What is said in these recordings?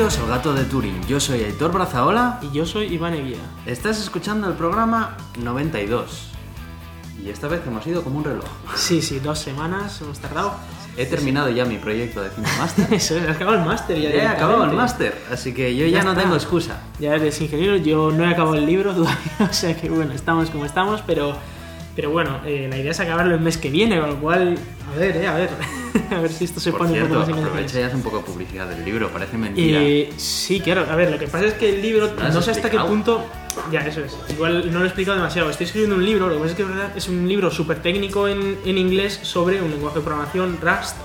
Bienvenidos al Gato de Turing. Yo soy Aitor Brazaola. Y yo soy Iván Eguía. Estás escuchando el programa 92. Y esta vez hemos ido como un reloj. Sí, sí, dos semanas hemos tardado. He terminado ya mi proyecto de cine máster. Eso es, acabado el máster ya. He acabado el máster, así que yo ya, Ya no está. tengo excusa. Ya eres ingeniero, yo no he acabado el libro todavía, o sea que bueno, estamos como estamos, pero, pero bueno, eh, la idea es acabarlo el mes que viene, con lo cual, a ver, eh, a ver, a ver si esto se Por pone cierto, un poco más aprovecha y haz un poco de publicidad del libro, parece mentira. Eh, sí, claro, a ver, lo que pasa es que el libro, ¿Lo has no sé hasta qué punto. Ya, eso es. Igual no lo he explicado demasiado. Estoy escribiendo un libro, lo que pasa es que es un libro súper técnico en, en inglés sobre un lenguaje de programación, Rust,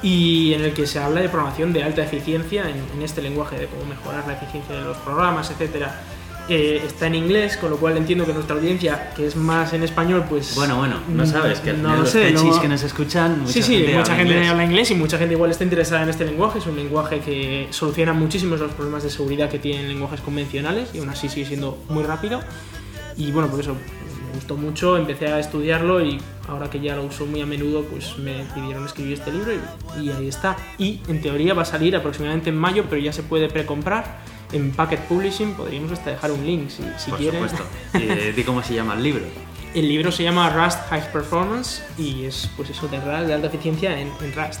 y en el que se habla de programación de alta eficiencia en, en este lenguaje, de cómo mejorar la eficiencia de los programas, etcétera. Eh, está en inglés, con lo cual entiendo que nuestra audiencia, que es más en español, pues. Bueno, bueno, no mm, sabes que al no final lo los sé, luego- que nos escuchan, mucha sí, sí, gente mucha habla gente inglés. habla inglés y mucha gente igual está interesada en este lenguaje. Es un lenguaje que soluciona muchísimos los problemas de seguridad que tienen lenguajes convencionales y aún así sigue siendo muy rápido. Y bueno, por eso me gustó mucho, empecé a estudiarlo y ahora que ya lo uso muy a menudo, pues me pidieron escribir este libro y, y ahí está. Y en teoría va a salir aproximadamente en mayo, pero ya se puede precomprar en Packet Publishing. Podríamos hasta dejar un link si, si Por quieren. supuesto. Eh, di cómo se llama el libro. El libro se llama Rust High Performance y es pues eso de Rust, de alta eficiencia en, en Rust.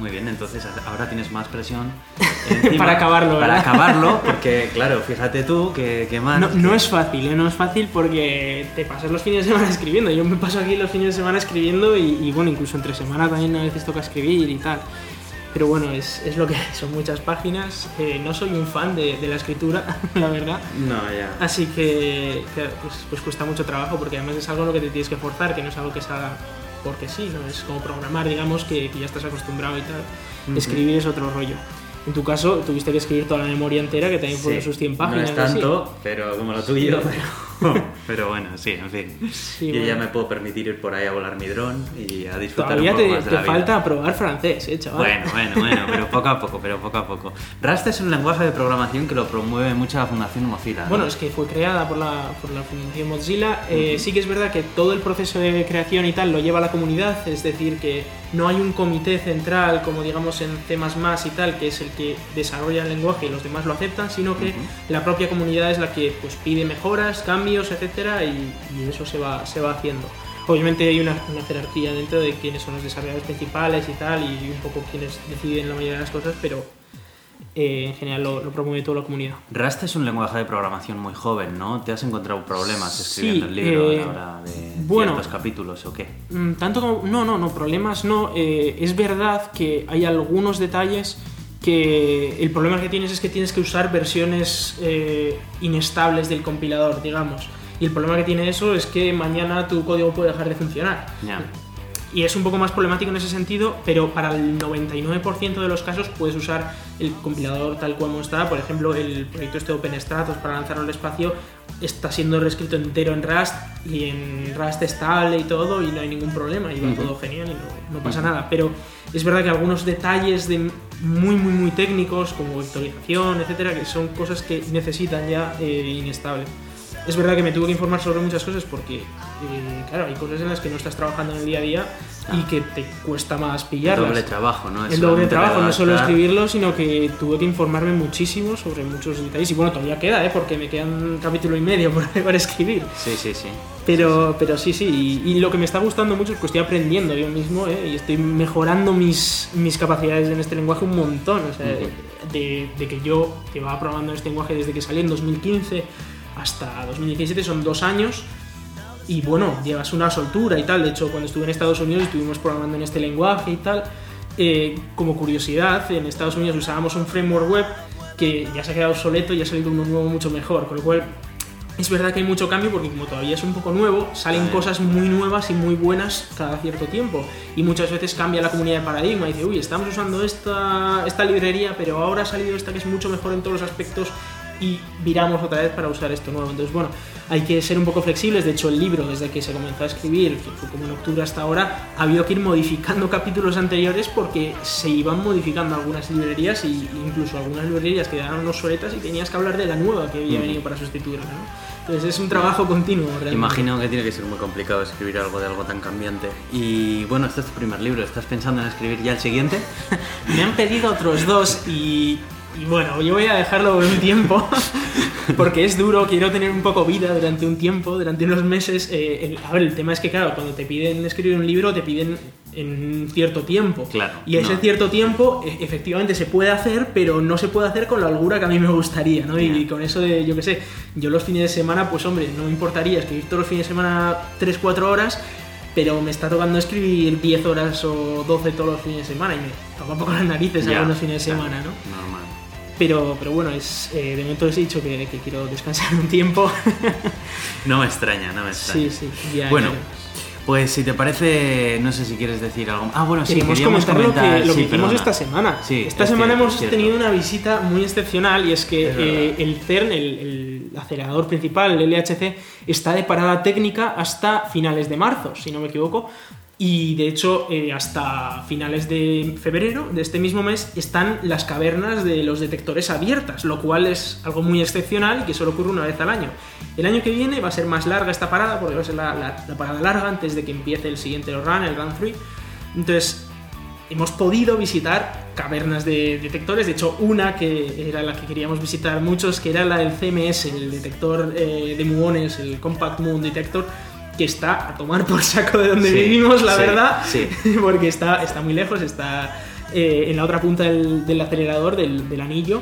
Muy bien, entonces ahora tienes más presión encima Para acabarlo, Para ¿verdad? acabarlo, porque claro, fíjate tú que, que más. No, no es fácil, ¿eh? no es fácil porque te pasas los fines de semana escribiendo. Yo me paso aquí los fines de semana escribiendo y, y, bueno, incluso entre semana también a veces toca escribir y tal. Pero bueno, es, es lo que son muchas páginas. Eh, no soy un fan de, de la escritura, la verdad. No, ya. Así que, que, pues, pues cuesta mucho trabajo porque además es algo en lo que te tienes que forzar, que no es algo que salga porque sí, ¿no? es como programar, digamos, que, que ya estás acostumbrado y tal. Escribir es otro rollo. En tu caso, tuviste que escribir toda la memoria entera, que también fueron Sí, sus 100 páginas. No es así. tanto, pero como lo tuyo. Pero, pero bueno, sí, en fin. Sí, Yo ya bueno. me puedo permitir ir por ahí a volar mi dron y a disfrutar Todavía un poco te, más de te la vida. falta probar francés, eh, chaval. Bueno, bueno, bueno, pero poco a poco, pero poco a poco. Rust es un lenguaje de programación que lo promueve mucho la Fundación Mozilla. ¿no? Bueno, es que fue creada por la, por la Fundación Mozilla. Eh, Sí que es verdad que todo el proceso de creación y tal lo lleva la comunidad, es decir, que no hay un comité central como digamos en C++ y tal, que es el que desarrolla el lenguaje y los demás lo aceptan, sino que Ujú. la propia comunidad es la que pues, pide mejoras, cambios, etcétera, y, y eso se va, se va haciendo. Obviamente hay una, una jerarquía dentro de quiénes son los desarrolladores principales y tal, y un poco quienes deciden la mayoría de las cosas, pero eh, en general lo, lo promueve toda la comunidad. Rust es un lenguaje de programación muy joven, ¿no? ¿Te has encontrado problemas Sí, escribiendo el libro eh, a la hora de bueno. ciertos capítulos o qué? Mm, Tanto como. No, no, no, problemas no. Eh, es verdad que hay algunos detalles que el problema que tienes es que tienes que usar versiones eh, inestables del compilador, digamos. Y el problema que tiene eso es que mañana tu código puede dejar de funcionar. Y es un poco más problemático en ese sentido, pero para el 99% de los casos puedes usar el compilador tal como está. Por ejemplo, el proyecto este OpenStratos para lanzarlo al espacio está siendo reescrito entero en Rust y en Rust estable y todo y no hay ningún problema y va Ujú. todo genial y no, no pasa Ujú. nada. Pero es verdad que algunos detalles de muy, muy, muy técnicos como vectorización, etcétera, que son cosas que necesitan ya eh, inestable. Es verdad que me tuve que informar sobre muchas cosas porque, eh, claro, hay cosas en las que no estás trabajando en el día a día y que te cuesta más pillarlas. Doble trabajo, ¿no? Es el doble trabajo, no solo escribirlo, sino que tuve que informarme muchísimo sobre muchos detalles. Y bueno, todavía queda, ¿eh? porque me quedan un capítulo y medio para escribir. Sí, sí, sí. Pero, pero sí, sí, y, y lo que me está gustando mucho es que estoy aprendiendo yo mismo ¿eh? y estoy mejorando mis, mis capacidades en este lenguaje un montón. O sea, de, de que yo llevaba programando este lenguaje desde que salí en 2015 hasta 2017, son dos años. Y bueno, llevas una soltura y tal. De hecho, cuando estuve en Estados Unidos estuvimos programando en este lenguaje y tal. Eh, como curiosidad, en Estados Unidos usábamos un framework web que ya se ha quedado obsoleto y ha salido uno nuevo mucho mejor. Con lo cual, es verdad que hay mucho cambio porque como todavía es un poco nuevo, salen Vale. cosas muy nuevas y muy buenas cada cierto tiempo. Y muchas veces cambia la comunidad de paradigma y dice, uy, estamos usando esta, esta librería, pero ahora ha salido esta que es mucho mejor en todos los aspectos y viramos otra vez para usar esto nuevo. Entonces, bueno, hay que ser un poco flexibles. De hecho, el libro, desde que se comenzó a escribir, que fue como en octubre hasta ahora, ha habido que ir modificando capítulos anteriores porque se iban modificando algunas librerías e incluso algunas librerías quedaron obsoletas y tenías que hablar de la nueva que había venido para sustituirla. ¿no? Entonces, es un trabajo continuo. realmente. Imagino que tiene que ser muy complicado escribir algo de algo tan cambiante. Y bueno, este es tu primer libro. ¿Estás pensando en escribir ya el siguiente? Me han pedido otros dos y y bueno, yo voy a dejarlo un tiempo, porque es duro, quiero tener un poco vida durante un tiempo, durante unos meses. Eh, el- a ver, el tema es que, claro, cuando te piden escribir un libro, te piden en cierto tiempo. Claro, Y ese no. cierto tiempo, e- efectivamente, se puede hacer, pero no se puede hacer con la holgura que a mí me gustaría, ¿no? Y con eso de, yo qué sé, yo los fines de semana, pues hombre, no me importaría escribir todos los fines de semana 3-4 horas, pero me está tocando escribir 10 horas o 12 todos los fines de semana y me toca un poco las narices algunos fines de semana, ¿no? Normal. Pero, pero bueno, es, eh, de momento os he dicho que, que quiero descansar un tiempo. No me extraña, no me extraña. sí, sí, ya. Bueno, ya. pues si te parece, no sé si quieres decir algo. Ah, bueno, sí, Queríamos queríamos comentar, lo comentar que, lo sí, que hicimos perdona. esta semana. Sí, esta es semana cierto, hemos es tenido una visita muy excepcional y es que Es eh, el CERN, el, el acelerador principal, el LHC, está de parada técnica hasta finales de marzo, si no me equivoco. Y de hecho, eh, hasta finales de febrero de este mismo mes están las cavernas de los detectores abiertas, lo cual es algo muy excepcional y que solo ocurre una vez al año. El año que viene va a ser más larga esta parada, porque va a ser la, parada larga antes de que empiece el siguiente run, el Run 3. Entonces, hemos podido visitar cavernas de detectores, de hecho una que era la que queríamos visitar muchos, que era la del CMS, el detector eh, de muones, el Compact Muon Detector, que está a tomar por saco de donde Sí, vivimos, la sí, verdad, sí. porque está, está muy lejos, está eh, en la otra punta del, del acelerador, del, del anillo,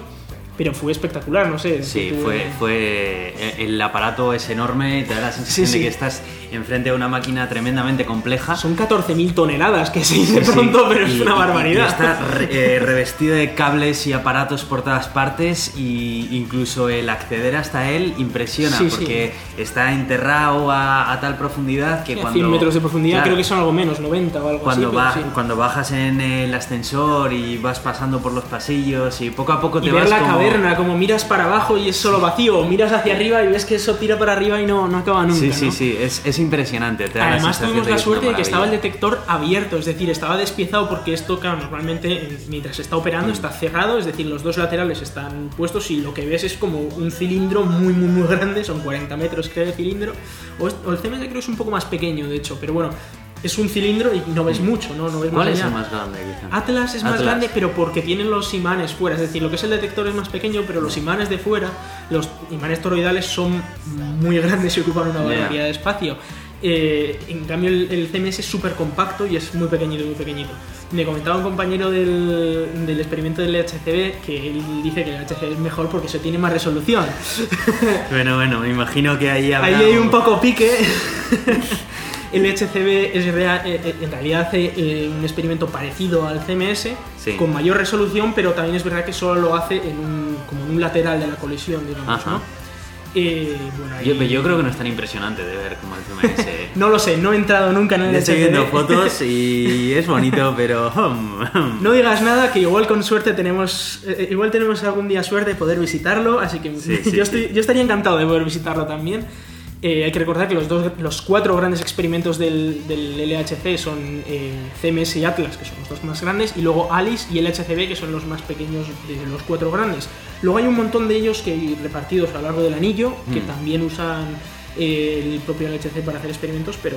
pero fue espectacular, no sé. Sí, tú- fue, fue. El aparato es enorme, te da la sensación Sí, de sí. que estás enfrente de una máquina tremendamente compleja. Son 14.000 toneladas, que se dice Sí, pronto, pero y- es una barbaridad. está re- eh, revestido de cables y aparatos por todas partes y incluso el acceder hasta él impresiona porque está enterrado a, a tal profundidad que cuando 100 metros de profundidad, Claro, creo que son algo menos, 90 o algo cuando, así. cuando bajas en el ascensor y vas pasando por los pasillos y poco a poco te y vas ver la como- caverna, como miras para abajo y es solo vacío, o miras hacia arriba y ves que eso tira para arriba y no, no acaba nunca. Sí, sí, ¿no? sí, es, es impresionante. te da la Además tuvimos la suerte de que estaba el detector abierto, es decir, estaba despiezado porque esto, claro, normalmente eh, mientras se está Mm. operando está cerrado, es decir, los dos laterales están puestos y lo que ves es como un cilindro muy, muy, muy grande, son 40 metros creo de cilindro, o, el CMS creo que es un poco más pequeño, de hecho, pero bueno, es un cilindro y no ves mucho, ¿no? no ves ¿Cuál más es el más grande, quizá? Atlas es más grande, pero porque tienen los imanes fuera. Es decir, lo que es el detector es más pequeño, pero los imanes de fuera, los imanes toroidales son muy grandes y ocupan una barbaridad de espacio. Eh, en cambio, el, el CMS es súper compacto y es muy pequeñito, muy pequeñito. Me comentaba un compañero del, del experimento del LHCb que él dice que el LHCb es mejor porque se tiene más resolución. Bueno, bueno, me imagino que ahí habrá Ahí hay un poco pique. El HCB es rea- eh, eh, en realidad hace eh, un experimento parecido al CMS, Sí. con mayor resolución, pero también es verdad que solo lo hace en un, como en un lateral de la colisión, digamos, Ajá. ¿no? Eh, bueno, ahí- Yo, yo creo que no es tan impresionante de ver como el CMS. No lo sé, no he entrado nunca en el Le estoy viendo fotos y es bonito, pero... No digas nada, que igual con suerte tenemos, eh, igual tenemos algún día suerte de poder visitarlo, así que Sí, sí, yo, estoy- sí. yo estaría encantado de poder visitarlo también. Eh, hay que recordar que los, dos, los cuatro grandes experimentos del, del LHC son eh, CMS y Atlas, que son los dos más grandes, y luego ALICE y LHCb, que son los más pequeños de los cuatro grandes. Luego hay un montón de ellos que repartidos a lo largo del anillo, que Mm. también usan eh, el propio LHC para hacer experimentos, pero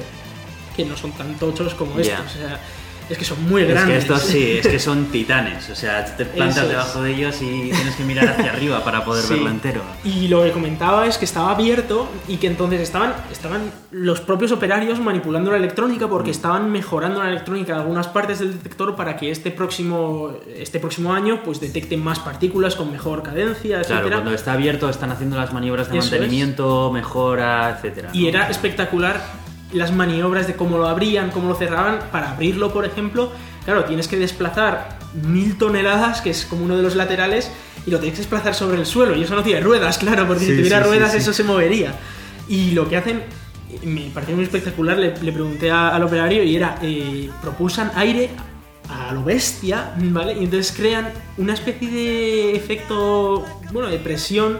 que no son tan tochos como estos. O sea, es que son muy Es que grandes. estos sí, es que son titanes. O sea, te plantas es. debajo de ellos y tienes que mirar hacia arriba para poder Sí. verlo entero. Y lo que comentaba es que estaba abierto y que entonces estaban, estaban los propios operarios manipulando la electrónica Mm. porque estaban mejorando la electrónica en algunas partes del detector para que este próximo, este próximo año pues detecte más partículas con mejor cadencia, Claro, etcétera. cuando está abierto están haciendo las maniobras de Eso es. mantenimiento, mejora, etcétera. Y ¿no? era espectacular las maniobras de cómo lo abrían, cómo lo cerraban. Para abrirlo, por ejemplo, claro, tienes que desplazar mil toneladas, que es como uno de los laterales, y lo tienes que desplazar sobre el suelo. Y eso no tiene ruedas, claro, porque Sí, si tuviera sí, ruedas sí. eso se movería. Y lo que hacen, me pareció muy espectacular, le, le pregunté a- al operario y era, eh, propulsan aire a lo bestia, ¿vale? Y entonces crean una especie de efecto, bueno, de presión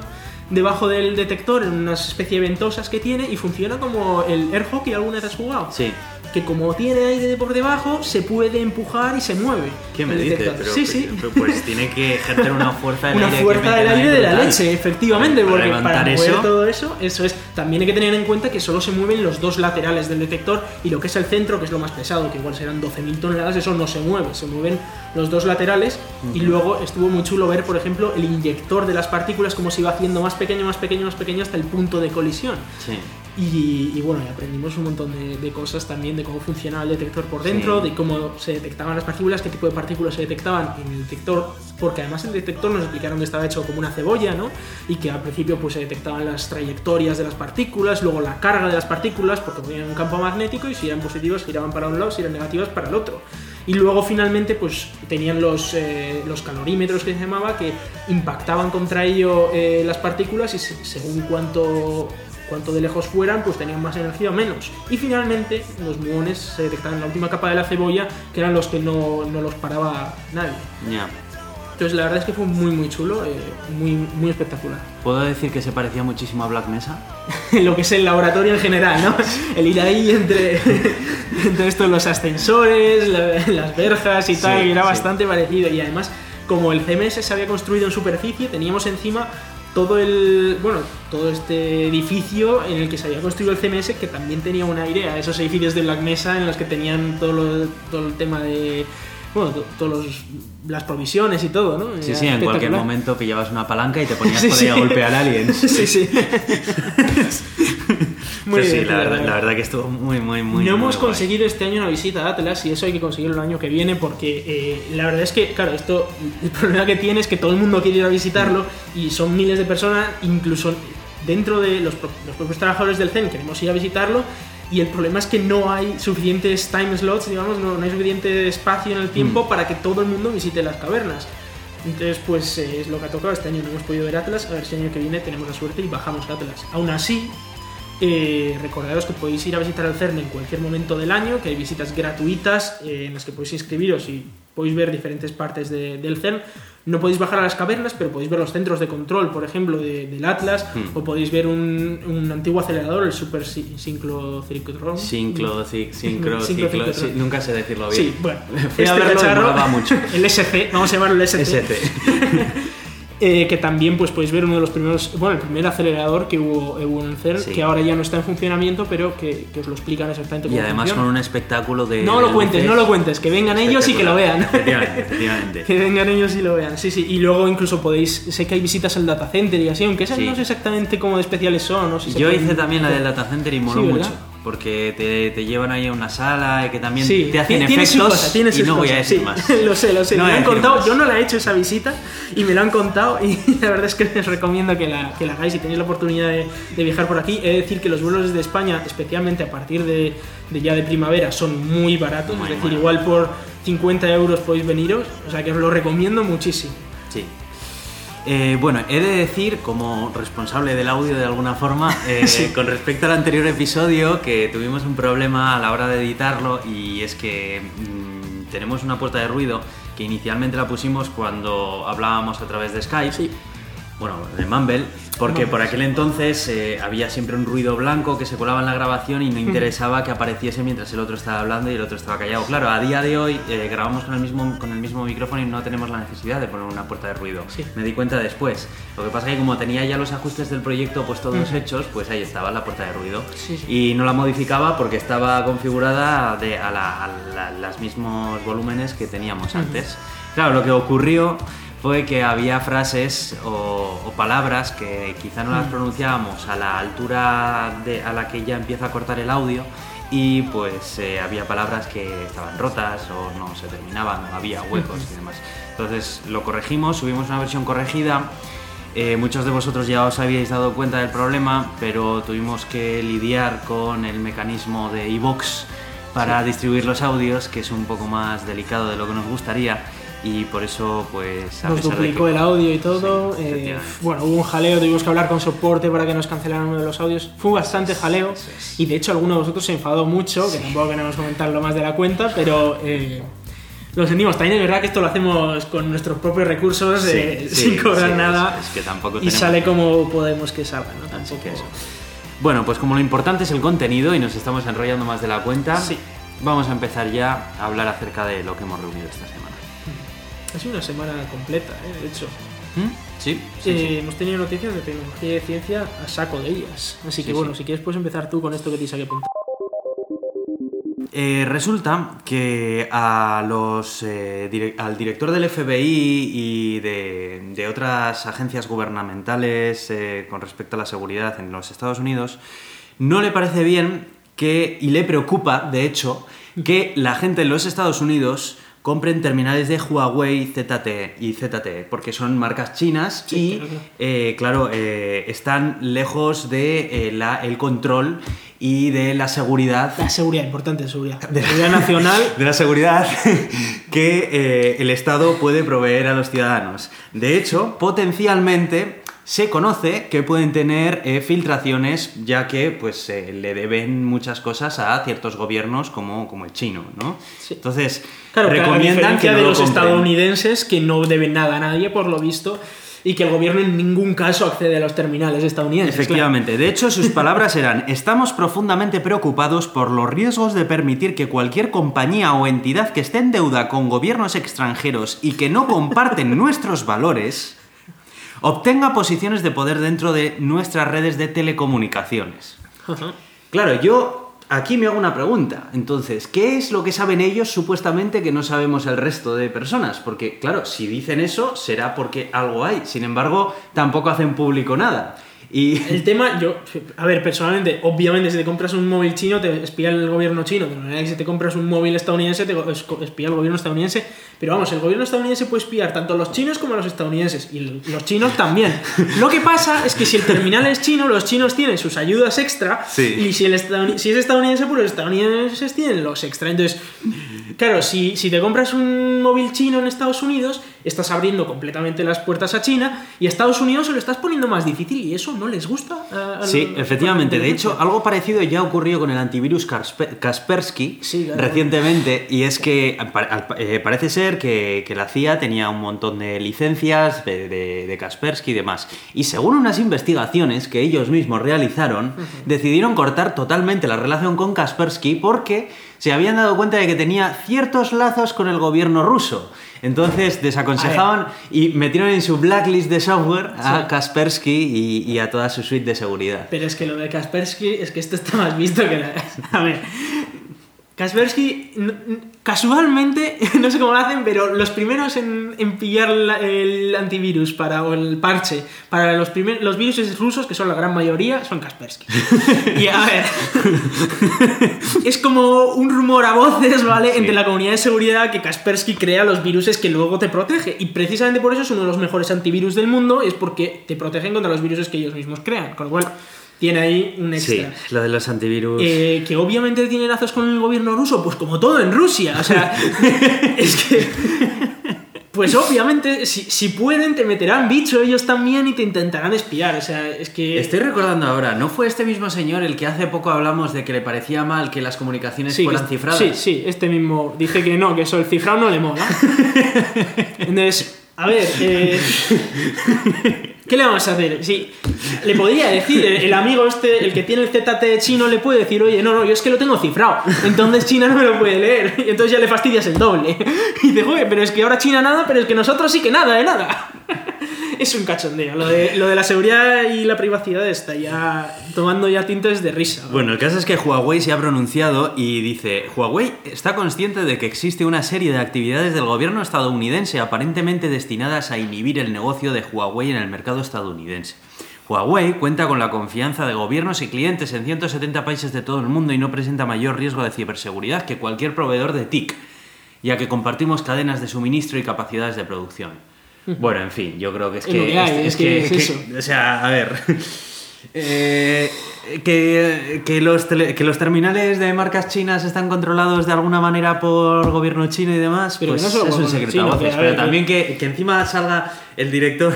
debajo del detector en unas especie de ventosas que tiene y funciona como el air hockey, ¿alguna vez has jugado? Sí. Que como tiene aire por debajo, se puede empujar y se mueve. ¿Qué me el dices? Pero, sí, sí. pero, pues tiene que ejercer una fuerza del Una aire. que fuerza del aire de la leche, efectivamente, Para porque para mover eso, todo eso, eso es. También hay que tener en cuenta que solo se mueven los dos laterales del detector y lo que es el centro, que es lo más pesado, que igual serán 12.000 toneladas, eso no se mueve, se mueven los dos laterales y luego estuvo muy chulo ver, por ejemplo, el inyector de las partículas como se iba haciendo más pequeño, más pequeño, más pequeño hasta el punto de colisión. Sí. Y, y bueno, y aprendimos un montón de, de cosas también de cómo funcionaba el detector por dentro, Sí. de cómo se detectaban las partículas, qué tipo de partículas se detectaban en el detector, porque además el detector nos explicaron que estaba hecho como una cebolla, ¿no? Y que al principio pues se detectaban las trayectorias de las partículas, luego la carga de las partículas, porque tenían un campo magnético y si eran positivas giraban para un lado, si eran negativas para el otro. Y luego finalmente pues tenían los, eh, los calorímetros que se llamaba que impactaban contra ello eh, las partículas y se- según cuánto, cuánto de lejos fueran pues tenían más energía o menos. Y finalmente los muones se detectaban en la última capa de la cebolla que eran los que no, no los paraba nadie. Ya. Entonces la verdad es que fue muy muy chulo, eh, muy, muy espectacular. ¿Puedo decir que se parecía muchísimo a Black Mesa? lo que es el laboratorio en general, ¿no? El ir ahí entre, entre estos los ascensores, la- las verjas y tal, Sí, era sí. bastante parecido. Y además, como el CMS se había construido en superficie, teníamos encima todo el bueno todo este edificio en el que se había construido el CMS que también tenía un aire a esos edificios de Black Mesa en los que tenían todo, lo- todo el tema de bueno to- todos los- las provisiones y todo no Sí, Era sí, en cualquier momento pillabas una palanca y te ponías Sí, por ahí a golpear aliens. sí sí muy Sí, la verdad, la verdad que estuvo muy, muy, muy. no muy hemos guay. conseguido este año una visita a Atlas y eso hay que conseguirlo el año que viene porque eh, la verdad es que, claro, esto el problema que tiene es que todo el mundo quiere ir a visitarlo y son miles de personas, incluso dentro de los, los propios trabajadores del CEN queremos ir a visitarlo y el problema es que no hay suficientes time slots, digamos, no, no hay suficiente espacio en el tiempo para que todo el mundo visite las cavernas. Entonces, pues eh, es lo que ha tocado. Este año no hemos podido ver Atlas, a ver si el año que viene tenemos la suerte y bajamos Atlas. Aún así, eh, recordaros que podéis ir a visitar el CERN en cualquier momento del año, que hay visitas gratuitas eh, en las que podéis inscribiros y podéis ver diferentes partes de- del CERN. No podéis bajar a las cavernas, pero podéis ver los centros de control, por ejemplo, de- del Atlas, Hmm. o podéis ver un, un antiguo acelerador, el Super ci- sincro, Sincro- sincro- sí, nunca sé decirlo bien. Sí, bueno, Fui a verlo molaba mucho. el SC, vamos a llamarlo el SC, SC. eh, que también pues podéis ver uno de los primeros, bueno, el primer acelerador que hubo, hubo en el CERN, Sí. que ahora ya no está en funcionamiento, pero que, que os lo explican exactamente Y cómo además con funciona. un espectáculo de. No lo cuentes, no lo cuentes, que vengan ellos y que lo vean. Efectivamente, efectivamente. que vengan ellos y lo vean, sí, sí. Y luego incluso podéis, sé que hay visitas al data center y así, aunque esas Sí. no sé exactamente cómo de especiales son. No sé si Yo hice también la del data center y moló Sí, mucho. Porque te, te llevan ahí a una sala y que también Sí, te hacen ti- tiene efectos cosa, tiene y no voy a decir sí. más. lo sé, lo sé. No me lo han contado, más. yo no la he hecho esa visita y me lo han contado y la verdad es que les recomiendo que la, que la hagáis si tenéis la oportunidad de, de viajar por aquí. He de decir que los vuelos desde España, especialmente a partir de, de ya de primavera, son muy baratos. Muy es decir, bueno. igual por 50 euros podéis veniros. O sea que os lo recomiendo muchísimo. Sí. Eh, bueno, he de decir, como responsable del audio de alguna forma, eh, con respecto al anterior episodio, que tuvimos un problema a la hora de editarlo y es que mm, tenemos una puerta de ruido que inicialmente la pusimos cuando hablábamos a través de Skype. Sí. Bueno, de Mumble, porque por aquel entonces eh, había siempre un ruido blanco que se colaba en la grabación y no interesaba que apareciese mientras el otro estaba hablando y el otro estaba callado. Claro, a día de hoy eh, grabamos con el, mismo, con el mismo micrófono y no tenemos la necesidad de poner una puerta de ruido. Sí. Me di cuenta después. Lo que pasa es que como tenía ya los ajustes del proyecto pues todos hechos, pues ahí estaba la puerta de ruido. Sí, sí. Y no la modificaba porque estaba configurada de, a, la- a la- los mismos volúmenes que teníamos antes. Claro, lo que ocurrió fue que había frases o, o palabras que quizá no las pronunciábamos a la altura de, a la que ya empieza a cortar el audio y pues eh, había palabras que estaban rotas o no se terminaban o había huecos y demás. Entonces lo corregimos, subimos una versión corregida. Eh, muchos de vosotros ya os habíais dado cuenta del problema, pero tuvimos que lidiar con el mecanismo de iVoox para distribuir los audios, que es un poco más delicado de lo que nos gustaría y por eso pues a Nos pesar de duplicó que- el audio y todo. Sí, eh, bueno, hubo un jaleo, tuvimos que hablar con soporte para que nos cancelaran uno de los audios. Fue bastante jaleo y de hecho alguno de vosotros se enfadó mucho, que tampoco queremos comentarlo más de la cuenta, pero eh, lo sentimos. También es verdad que esto lo hacemos con nuestros propios recursos, eh, sin cobrar nada. es- es que tampoco y tenemos- sale como podemos que salga, ¿no? Así Tampoco que eso. Bueno, pues como lo importante es el contenido y nos estamos enrollando más de la cuenta, vamos a empezar ya a hablar acerca de lo que hemos reunido esta semana. Ha sido una semana completa, ¿eh? de hecho. ¿Mm? Sí, sí, Eh, sí. Hemos tenido noticias de tecnología y de ciencia a saco de ellas. Así que Sí, bueno, si quieres puedes empezar tú con esto que te saqué punto. Eh, resulta que a los, eh, al director del FBI y de, de otras agencias gubernamentales eh, con respecto a la seguridad en los Estados Unidos no le parece bien que, y le preocupa, de hecho, que la gente en los Estados Unidos compren terminales de Huawei ZTE y ZTE, porque son marcas chinas Sí, y, claro. eh, claro, eh, están lejos de eh, la- el control y de la seguridad La seguridad, importante, seguridad. De seguridad nacional. de la seguridad que el Estado puede proveer a los ciudadanos. De hecho, potencialmente se conoce que pueden tener eh, filtraciones ya que pues eh, le deben muchas cosas a ciertos gobiernos como, como el chino, ¿no? Sí. Entonces, Claro, que recomiendan diferencia que no de lo los compren. estadounidenses que no deben nada a nadie, por lo visto, y que el gobierno en ningún caso accede a los terminales estadounidenses. Efectivamente. De hecho, sus palabras eran, estamos profundamente preocupados por los riesgos de permitir que cualquier compañía o entidad que esté en deuda con gobiernos extranjeros y que no comparten nuestros valores, obtenga posiciones de poder dentro de nuestras redes de telecomunicaciones. Claro. Claro, yo aquí me hago una pregunta. Entonces, ¿qué es lo que saben ellos supuestamente que no sabemos el resto de personas? Porque, claro, si dicen eso, será porque algo hay. Sin embargo, tampoco hacen público nada. Y El tema, yo, a ver, personalmente, obviamente, si te compras un móvil chino, te espía el gobierno chino. Si te compras un móvil estadounidense, te espía el gobierno estadounidense. Pero vamos, el gobierno estadounidense puede espiar tanto a los chinos como a los estadounidenses. Y los chinos también. Lo que pasa es que si el terminal es chino, los chinos tienen sus ayudas extra. Sí. Y si, el si es estadounidense, pues los estadounidenses tienen los extra. Entonces, claro, si, si te compras un móvil chino en Estados Unidos, estás abriendo completamente las puertas a China. Y a Estados Unidos se lo estás poniendo más difícil. Y eso no les gusta. a- a Sí, efectivamente. De hecho, algo parecido ya ocurrió con el antivirus Kaspe- Kaspersky Sí, claro. recientemente, y es que eh, parece ser que, que la CIA tenía un montón de licencias de, de- de Kaspersky y demás. Y según unas investigaciones que ellos mismos realizaron, decidieron cortar totalmente la relación con Kaspersky porque se habían dado cuenta de que tenía ciertos lazos con el gobierno ruso. Entonces desaconsejaban y metieron en su blacklist de software a Sí. Kaspersky y, y a toda su suite de seguridad. Pero es que lo de Kaspersky, es que esto está más visto que la... A ver, Kaspersky, casualmente, no sé cómo lo hacen, pero los primeros en, en pillar la- el antivirus para, o el parche para los, primer- los virus rusos, que son la gran mayoría, son Kaspersky. Y a ver, es como un rumor a voces, ¿vale? Sí. Entre la comunidad de seguridad que Kaspersky crea los virus que luego te protege. Y precisamente por eso es uno de los mejores antivirus del mundo, es porque te protegen contra los virus que ellos mismos crean. Con lo cual, tiene ahí un Sí, extra. lo de los antivirus. Eh, que obviamente tiene lazos con el gobierno ruso, pues como todo en Rusia. O sea, es que. Pues obviamente, si, si pueden, te meterán bicho ellos también y te intentarán espiar. O sea, es que. Estoy recordando ahora, ¿no fue este mismo señor el que hace poco hablamos de que le parecía mal que las comunicaciones Sí, fueran cifradas? Sí, sí, este mismo dice que no, que eso el cifrado no le mola. Entonces, a ver, eh, ¿qué le vamos a hacer? Sí, le podría decir, el, amigo este, el que tiene el ZT chino, le puede decir, oye, no, no, yo es que lo tengo cifrado, entonces China no me lo puede leer, y entonces ya le fastidias el doble. Y dice, oye, pero es que ahora China nada, pero es que nosotros sí que nada, de nada. Es un cachondeo, lo de, lo de la seguridad y la privacidad está ya tomando ya tintes de risa. ¿no? Bueno, el caso es que Huawei se ha pronunciado y dice, Huawei está consciente de que existe una serie de actividades del gobierno estadounidense aparentemente destinadas a inhibir el negocio de Huawei en el mercado estadounidense. Huawei cuenta con la confianza de gobiernos y clientes en 170 países de todo el mundo y no presenta mayor riesgo de ciberseguridad que cualquier proveedor de TIC, ya que compartimos cadenas de suministro y capacidades de producción. Bueno, en fin, yo creo que es que... hay, es que es eso. O sea, a ver... Eh, que, que los tele- que los terminales de marcas chinas están controlados de alguna manera por gobierno chino y demás, Pero pues no es un secreto Pero ver, también que, que encima salga el director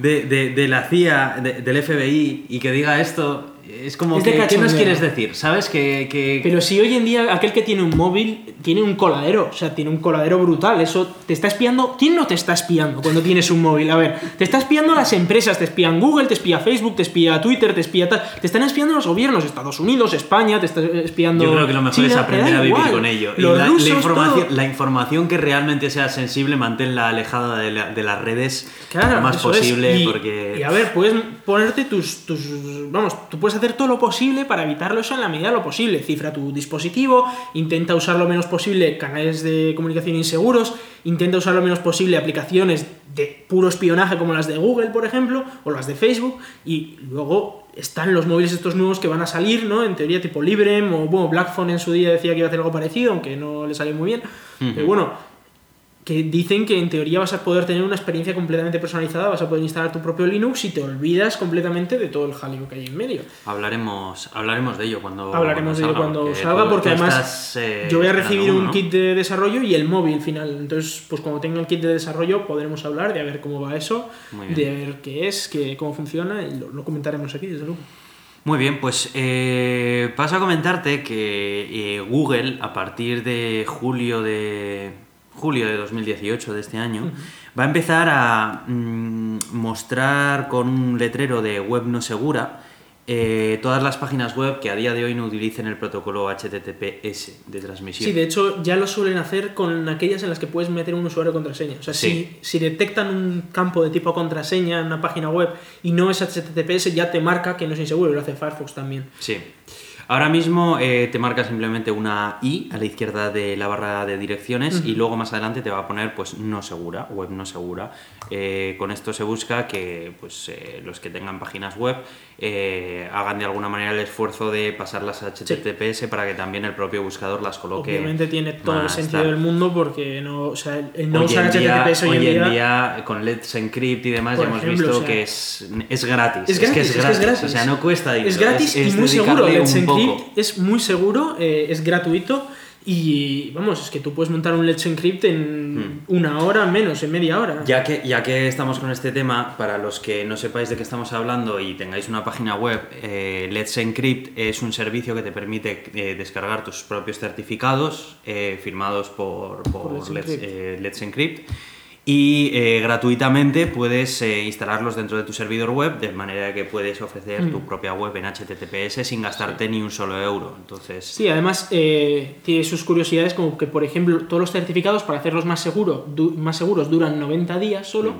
de, de- de la CIA, de- del FBI, y que diga esto es como Es de que, ¿qué nos quieres decir? ¿Sabes? Que, que- Pero si hoy en día aquel que tiene un móvil tiene un coladero, o sea, tiene un coladero brutal, eso te está espiando. ¿Quién no te está espiando cuando tienes un móvil? A ver, te está espiando las empresas, te espían Google, te espía Facebook, te espía Twitter, te espía tal. Te están espiando los gobiernos, Estados Unidos, España, te está espiando. Yo creo que lo mejor China, es aprender a vivir igual. con ello. Y Los la, la rusos, información, todo. la información que realmente sea sensible, manténla alejada de, la- de las redes Claro, lo más posible, Y- porque... Y a ver, puedes ponerte tus, tus. Vamos, tú puedes hacer todo lo posible para evitarlo eso en la medida de lo posible. Cifra tu dispositivo, intenta usar lo menos posible canales de comunicación inseguros, intenta usar lo menos posible aplicaciones de puro espionaje como las de Google, por ejemplo, o las de Facebook, y luego están los móviles estos nuevos que van a salir, ¿no? En teoría tipo Librem, o bueno, Blackphone en su día decía que iba a hacer algo parecido, aunque no le salió muy bien. Pero bueno, que dicen que en teoría vas a poder tener una experiencia completamente personalizada, vas a poder instalar tu propio Linux y te olvidas completamente de todo el jaleo que hay en medio. Hablaremos, hablaremos de ello cuando Hablaremos de ello salga, cuando porque salga, porque además estás, eh, yo voy a recibir uno, un ¿no? kit de desarrollo y el móvil final. Entonces, pues cuando tenga el kit de desarrollo podremos hablar de a ver cómo va eso, de ver qué es, qué, cómo funciona y lo, lo comentaremos aquí, desde luego. Muy bien, pues eh, paso a comentarte que eh, Google a partir de julio de julio de 2018 de este año va a empezar a mm, mostrar con un letrero de web no segura eh, todas las páginas web que a día de hoy no utilicen el protocolo HTTPS de transmisión. Sí, de hecho ya lo suelen hacer con aquellas en las que puedes meter un usuario contraseña. O sea, Sí. si, si detectan un campo de tipo contraseña en una página web y no es HTTPS, ya te marca que no es inseguro. y Lo hace Firefox también. Sí. Ahora mismo eh, te marca simplemente una I a la izquierda de la barra de direcciones y luego más adelante te va a poner pues no segura, web no segura. Eh, con esto se busca que pues eh, los que tengan páginas web eh, hagan de alguna manera el esfuerzo de pasarlas a HTTPS para que también el propio buscador las coloque. Obviamente tiene todo el sentido tal. del mundo porque no, o sea, el- el no Hoy usar en día- HTTPS hoy en día, con Let's Encrypt y demás ya hemos ejemplo, visto o sea, que es, es gratis. Es gratis, que es, gratis. O sea, no cuesta dinero. Es gratis y muy seguro. Let's Encrypt es muy seguro, eh, es gratuito y vamos, es que tú puedes montar un Let's Encrypt en una hora menos, en media hora. Hmm. Ya que, ya que estamos con este tema, para los que no sepáis de qué estamos hablando y tengáis una página web, eh, Let's Encrypt es un servicio que te permite eh, descargar tus propios certificados eh, firmados por, por Por Let's Let's, Encrypt. Let's Encrypt y eh, gratuitamente puedes eh, instalarlos dentro de tu servidor web de manera que puedes ofrecer tu propia web en HTTPS sin gastarte ni un solo euro. Entonces, Sí, además eh, tiene sus curiosidades como que, por ejemplo, todos los certificados para hacerlos más, seguro, más seguros duran 90 días solo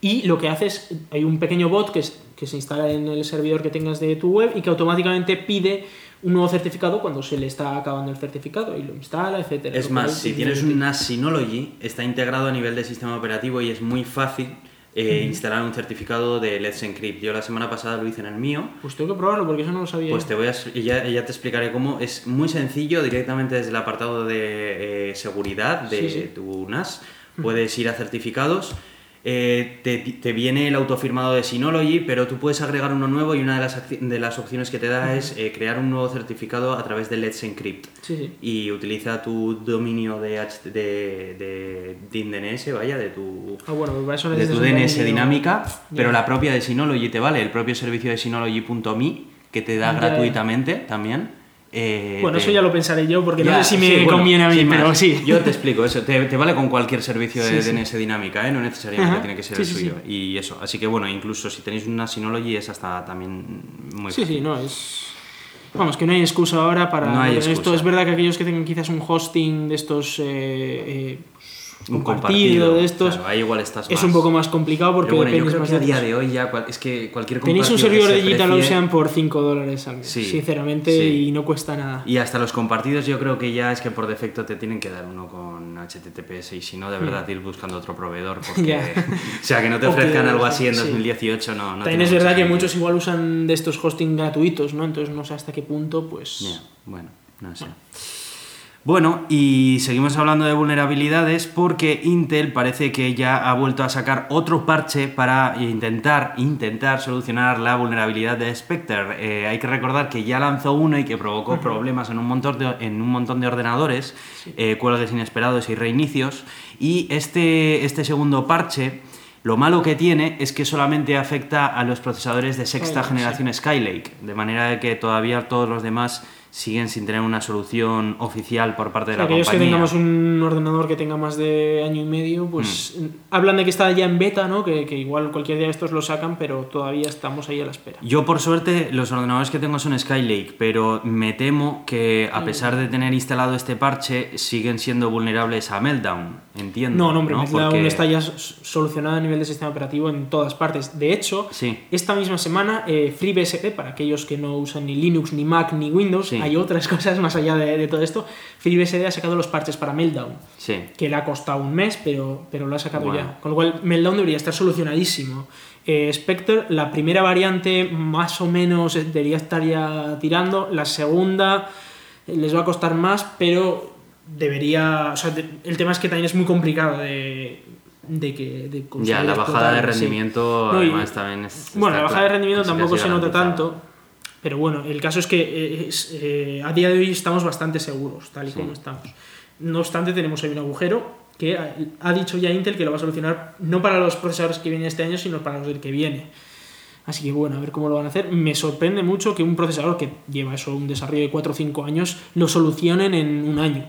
y lo que hace es, hay un pequeño bot que, es- que se instala en el servidor que tengas de tu web y que automáticamente pide un nuevo certificado cuando se le está acabando el certificado y lo instala, etcétera. Es más, si es tienes útil. una Synology, está integrado a nivel de sistema operativo y es muy fácil eh, instalar un certificado de Let's Encrypt. Yo la semana pasada lo hice en el mío. Pues tengo que probarlo porque eso no lo sabía. Pues te voy a, ya, ya te explicaré cómo. Es muy sencillo, directamente desde el apartado de eh, seguridad de Sí, sí. tu NAS. Puedes ir a certificados. Eh, te, te viene el autofirmado de Synology, pero tú puedes agregar uno nuevo y una de las, de las opciones que te da es eh, crear un nuevo certificado a través de Let's Encrypt. Sí, sí. y utiliza tu dominio de, de, de, de DNS, vaya, de tu, Ah, bueno, pues eso de tu DNS dinámica, pero la propia de Synology te vale, el propio servicio de Synology.me que te da gratuitamente también. Eh, Bueno, te- eso ya lo pensaré yo porque Ya, no sé si me sí, bueno, conviene a mí, pero más. sí. Yo te explico eso. Te, te vale con cualquier servicio de sí. DNS dinámica, ¿eh? No necesariamente Ajá. tiene que ser el suyo. Y eso. Así que bueno, incluso si tenéis una Synology es hasta también muy Sí, fácil. sí, no, es... Vamos, que no hay excusa ahora para No hay esto. Es verdad que aquellos que tengan quizás un hosting de estos eh, Un compartido, de estos, claro, ahí igual estás es más. un poco más complicado porque bueno, yo creo más que a de día de hoy ya cual- es que cualquier Tenéis un servidor de se Digital precie- Ocean por 5 dólares al mes, Sí, sinceramente, sí. y no cuesta nada. Y hasta los compartidos yo creo que ya es que por defecto te tienen que dar uno con HTTPS y si no, de verdad ir buscando otro proveedor porque... Hmm. O sea, que no te ofrezcan algo así en sí. 2018 no, no También es verdad que muchos igual usan de estos hosting gratuitos, ¿no? Entonces no sé hasta qué punto, pues... Ya, bueno, no sé. Bueno, y seguimos hablando de vulnerabilidades porque Intel parece que ya ha vuelto a sacar otro parche para intentar, intentar solucionar la vulnerabilidad de Spectre. Eh, hay que recordar que ya lanzó uno y que provocó problemas en un montón de, en un montón de ordenadores, eh, cuelgues inesperados y reinicios. Y este, este segundo parche Lo malo que tiene es que solamente afecta a los procesadores de sexta generación Skylake, de manera que todavía todos los demás siguen sin tener una solución oficial por parte de la aquellos que compañía. tengamos un ordenador que tenga más de año y medio, pues Mm. hablan de que está ya en beta, ¿no? Que, que igual cualquier día de estos lo sacan, pero todavía estamos ahí a la espera. Yo por suerte los ordenadores que tengo son Skylake, pero me temo que Mm. a pesar de tener instalado este parche siguen siendo vulnerables a Meltdown, entiendo. No, no, hombre, Meltdown Porque- está ya solucionado a nivel de sistema operativo en todas partes. De hecho, Sí. esta misma semana, eh, FreeBSD, para aquellos que no usan ni Linux, ni Mac, ni Windows, Sí. Hay otras cosas más allá de, de todo esto. FreeBSD ha sacado los parches para Meltdown, Sí. que le ha costado un mes, pero, pero lo ha sacado ya. Con lo cual, Meltdown debería estar solucionadísimo. Eh, Spectre, la primera variante, más o menos debería estar ya tirando. La segunda eh, les va a costar más, pero debería. O sea, el tema es que también es muy complicado de, de que. de Ya, la bajada de sí. rendimiento No, y- además también es... Bueno, la bajada de rendimiento tampoco se nota tanto. Pero bueno, el caso es que eh, es, eh, a día de hoy estamos bastante seguros, tal y Sí. como estamos. No obstante, tenemos ahí un agujero que ha, ha dicho ya Intel que lo va a solucionar no para los procesadores que vienen este año, sino para los del que viene. Así que bueno, a ver cómo lo van a hacer. Me sorprende mucho que un procesador que lleva eso un desarrollo de 4 o 5 años lo solucionen en un año,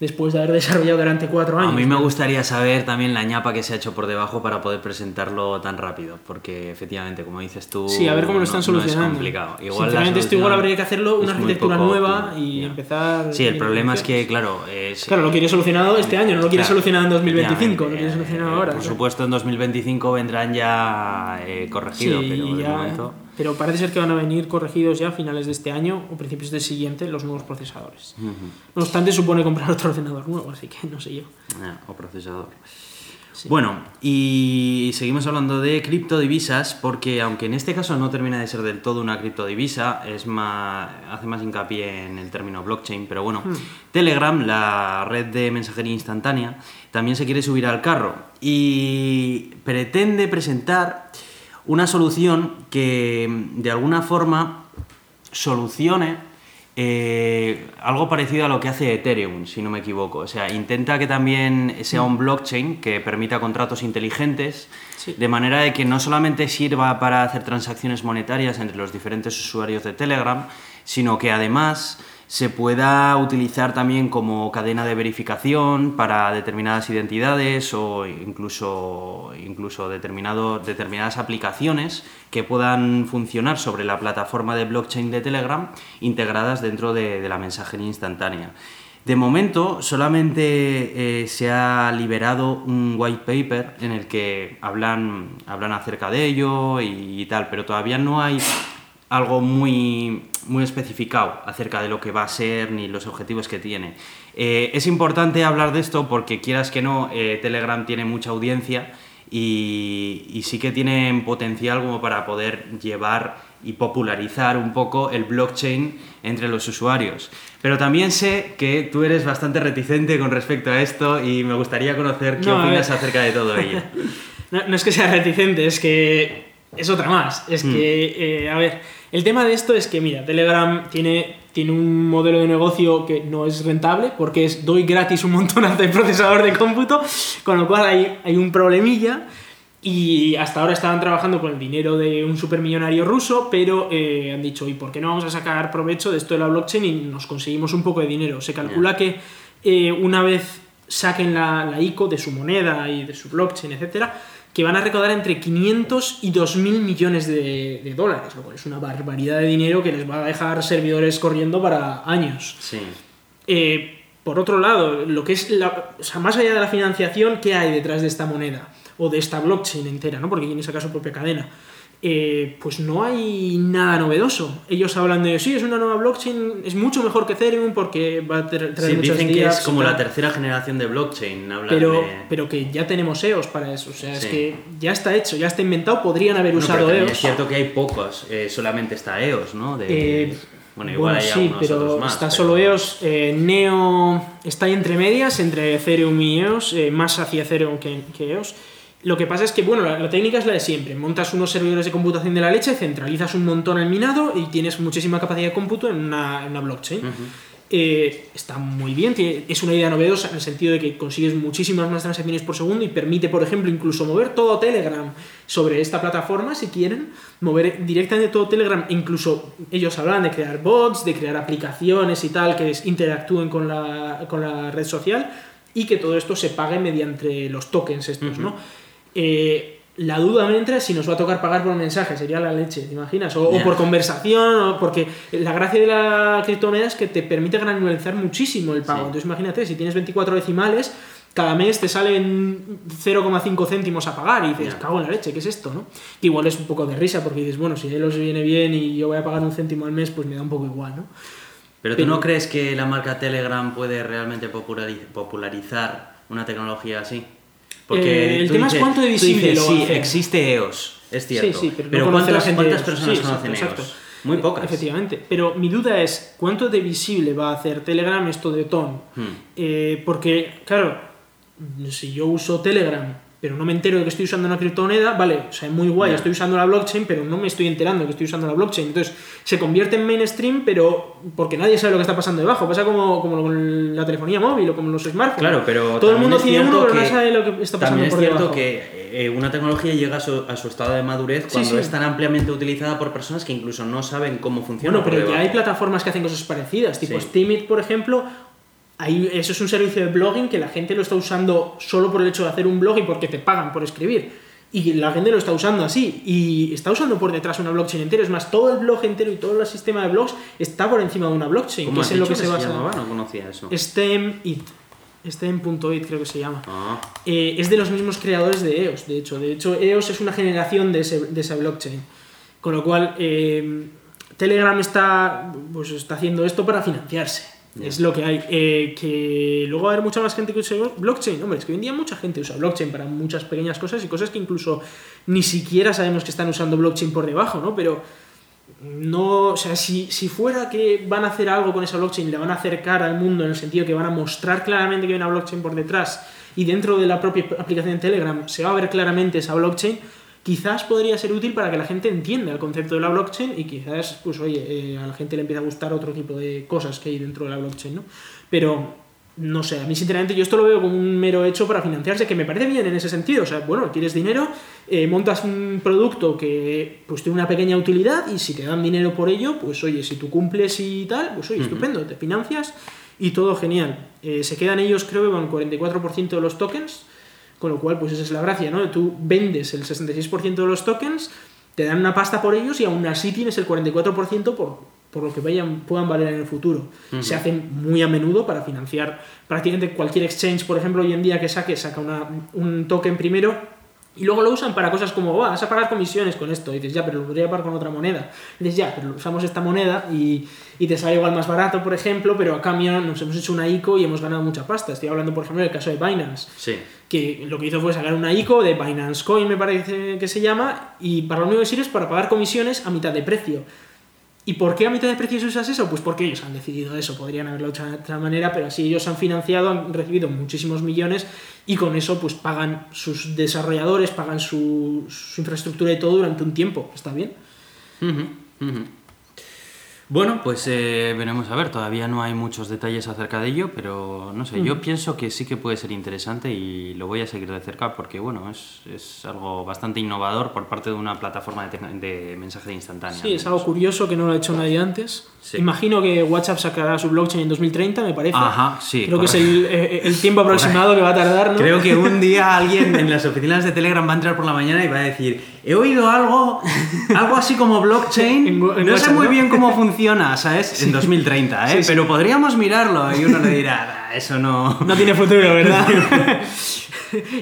después de haber desarrollado durante 4 años. A mí me gustaría saber también la ñapa que se ha hecho por debajo para poder presentarlo tan rápido, porque efectivamente, como dices tú, Sí, a ver cómo lo están no- no solucionando. es complicado. Igual Sinceramente, esto igual habría que hacerlo una arquitectura poco nueva y Ya. empezar. Sí, el problema es que, claro, es, Claro, lo quiere solucionado este año, no lo quiere Claro, solucionado en 2025, lo quiere solucionado eh, ahora. Por claro. supuesto, en 2025 vendrán ya eh, corregidos, Sí, pero de ya- momento. Pero parece ser que van a venir corregidos ya a finales de este año o principios del siguiente los nuevos procesadores. No obstante, supone comprar otro ordenador nuevo, así que no sé yo. Ah, o procesador. Sí. Bueno, y seguimos hablando de criptodivisas porque aunque en este caso no termina de ser del todo una criptodivisa, es más, hace más hincapié en el término blockchain, pero bueno, Hmm. Telegram, la red de mensajería instantánea, también se quiere subir al carro y pretende presentar una solución que de alguna forma solucione eh, algo parecido a lo que hace Ethereum, si no me equivoco. O sea, intenta que también sea un blockchain que permita contratos inteligentes, Sí. de manera de que no solamente sirva para hacer transacciones monetarias entre los diferentes usuarios de Telegram, sino que además se pueda utilizar también como cadena de verificación para determinadas identidades o incluso, incluso determinado, determinadas aplicaciones que puedan funcionar sobre la plataforma de blockchain de Telegram integradas dentro de, la mensajería instantánea. De momento solamente eh, se ha liberado un white paper en el que hablan, hablan acerca de ello y, tal, pero todavía no hay algo muy, muy especificado acerca de lo que va a ser ni los objetivos que tiene. Eh, es importante hablar de esto porque quieras que no, eh, Telegram tiene mucha audiencia y, y sí que tienen potencial como para poder llevar y popularizar un poco el blockchain entre los usuarios. Pero también sé que tú eres bastante reticente con respecto a esto y me gustaría conocer qué No, opinas acerca de todo ello. No, no es que sea reticente, es que es otra más. Es Hmm. que, eh, a ver, el tema de esto es que, mira, Telegram tiene, tiene un modelo de negocio que no es rentable porque es doy gratis un montonazo de procesador de cómputo, con lo cual hay, hay un problemilla. Y hasta ahora estaban trabajando con el dinero de un supermillonario ruso, pero eh, han dicho, ¿y por qué no vamos a sacar provecho de esto de la blockchain y nos conseguimos un poco de dinero? Se calcula que eh, una vez saquen la, la ICO de su moneda y de su blockchain, etcétera, que van a recaudar entre 500 y 2.000 millones de, de dólares, lo cual es una barbaridad de dinero que les va a dejar servidores corriendo para años. Sí. Eh, por otro lado, lo que es la, o sea, más allá de la financiación, ¿qué hay detrás de esta moneda? O de esta blockchain entera, ¿no? Porque tiene saca su propia cadena. Eh, pues no hay nada novedoso. Ellos hablan de, sí, es una nueva blockchain, es mucho mejor que Ethereum porque va a tra- traer Sí, muchas dicen que es como la tercera generación de blockchain. pero, de- pero que ya tenemos EOS para eso. O sea, es que ya está hecho, ya está inventado, podrían haber Bueno, usado EOS. es cierto que hay pocos, eh, solamente está EOS, ¿no? De- Eh, bueno, igual hay sí, pero más. está pero- solo EOS. eh, Neo está ahí entre medias, entre Ethereum y EOS, eh, más hacia Ethereum que, que EOS. Lo que pasa es que, bueno, la, la técnica es la de siempre. Montas unos servidores de computación de la leche, centralizas un montón el minado y tienes muchísima capacidad de cómputo en una, en una blockchain. Eh, está muy bien, tiene- es una idea novedosa en el sentido de que consigues muchísimas más transacciones por segundo y permite, por ejemplo, incluso mover todo Telegram sobre esta plataforma si quieren, mover directamente todo Telegram, incluso ellos hablan de crear bots, de crear aplicaciones y tal que interactúen con la, con la red social y que todo esto se pague mediante los tokens estos, ¿no? Eh, la duda me entra si nos va a tocar pagar por mensaje, sería la leche, ¿te imaginas? O, por conversación, o porque la gracia de la criptomoneda es que te permite granularizar muchísimo el pago. Sí. Entonces imagínate, si tienes 24 decimales, cada mes te salen 0,5 céntimos a pagar y dices, cago en la leche, ¿qué es esto? ¿no? Que igual es un poco de risa porque dices, bueno, si a él os viene bien y yo voy a pagar un céntimo al mes, pues me da un poco igual, ¿no? Pero tú Pero- no crees que la marca Telegram puede realmente populari- popularizar una tecnología así? Eh, el tema es cuánto de visible dices, lo sí, hacer". existe EOS, es cierto. Sí, sí, pero, no conoce ¿cuántas, gente cuántas personas conocen exacto, EOS? Muy pocas. Efectivamente. Pero mi duda es, ¿cuánto de visible va a hacer Telegram esto de ton? Hmm. Eh, porque, claro, si yo uso Telegram, pero no me entero de que estoy usando una criptomoneda, vale, o sea, es muy guay, Ya. estoy usando la blockchain, pero no me estoy enterando de que estoy usando la blockchain. Entonces, se convierte en mainstream, pero porque nadie sabe lo que está pasando debajo. Pasa como, como con la telefonía móvil o como los smartphones. Claro, pero Todo el mundo tiene uno, pero no que- sabe lo que está pasando También es por cierto debajo. que eh, una tecnología llega a su, a su estado de madurez Sí, cuando sí. es tan ampliamente utilizada por personas que incluso no saben cómo funciona. Bueno, por pero ya debajo. hay plataformas que hacen cosas parecidas, tipo Sí. Steemit, por ejemplo. Eso es un servicio de blogging que la gente lo está usando solo por el hecho de hacer un blog y porque te pagan por escribir. Y la gente lo está usando así. Y está usando por detrás una blockchain entera. Es más, todo el blog entero y todo el sistema de blogs está por encima de una blockchain, ¿Cómo que has es en lo dicho que se basa. llamaba? No conocía eso. STEM.it. STEM.it creo que se llama. Ah, Eh, es de los mismos creadores de EOS, de hecho. De hecho, EOS es una generación de, ese- de esa blockchain. Con lo cual, eh, Telegram está, pues, está haciendo esto para financiarse. Es lo que hay. Eh, que luego va a haber mucha más gente que use blockchain. Hombre, es que hoy en día mucha gente usa blockchain para muchas pequeñas cosas y cosas que incluso ni siquiera sabemos que están usando blockchain por debajo, ¿no? Pero no, o sea, si, si fuera que van a hacer algo con esa blockchain, le van a acercar al mundo en el sentido que van a mostrar claramente que hay una blockchain por detrás y dentro de la propia aplicación de Telegram se va a ver claramente esa blockchain, quizás podría ser útil para que la gente entienda el concepto de la blockchain y quizás, pues oye, eh, a la gente le empiece a gustar otro tipo de cosas que hay dentro de la blockchain, ¿no? Pero no sé, a mí sinceramente yo esto lo veo como un mero hecho para financiarse, que me parece bien en ese sentido. O sea, bueno, tienes dinero, eh, montas un producto que pues tiene una pequeña utilidad y si te dan dinero por ello, pues oye, si tú cumples y tal, pues oye, estupendo, te financias y todo genial. Eh, se quedan ellos, creo que con el 44% de los tokens, con lo cual, pues esa es la gracia, ¿no? Tú vendes el 66% de los tokens, te dan una pasta por ellos y aún así tienes el 44% por, por lo que vayan, puedan valer en el futuro. Se hacen muy a menudo para financiar prácticamente cualquier exchange, por ejemplo, hoy en día que saque, saca una- un token primero y luego lo usan para cosas como, "Buah, vas a pagar comisiones con esto. Y dices, ya, pero lo podría pagar con otra moneda. Y dices, ya, pero usamos esta moneda y, y te sale igual más barato, por ejemplo, pero a cambio nos hemos hecho una ICO y hemos ganado mucha pasta. Estoy hablando, por ejemplo, del caso de Binance sí. que lo que hizo fue sacar una ICO de Binance Coin, me parece que se llama, y para lo único que sirve es para pagar comisiones a mitad de precio. ¿Y por qué a mitad de precio usas eso? Pues porque ellos han decidido eso, podrían haberlo hecho de otra manera, pero así ellos han financiado, han recibido muchísimos millones y con eso pues pagan sus desarrolladores, pagan su, su infraestructura y todo durante un tiempo. ¿Está bien? Ujú, ujú. Bueno, pues eh, veremos a ver, todavía no hay muchos detalles acerca de ello, pero no sé, yo pienso que sí que puede ser interesante y lo voy a seguir de cerca porque, bueno, es, es algo bastante innovador por parte de una plataforma de, de mensaje instantáneo. Sí, es algo curioso que no lo ha hecho nadie antes. Sí. Imagino que WhatsApp sacará su blockchain en 2030, me parece. Ajá, sí, Creo que es correcto. el, eh, el tiempo aproximado que va a tardar, ¿no? Creo que un día alguien en las oficinas de Telegram va a entrar por la mañana y va a decir, he oído algo, algo así como blockchain, En en no sé WhatsApp, muy ¿no? bien cómo funciona, ¿sabes? En 2030, ¿eh? Sí, sí. Pero podríamos mirarlo y uno le dirá, "Ah, eso no... No tiene futuro, ¿verdad?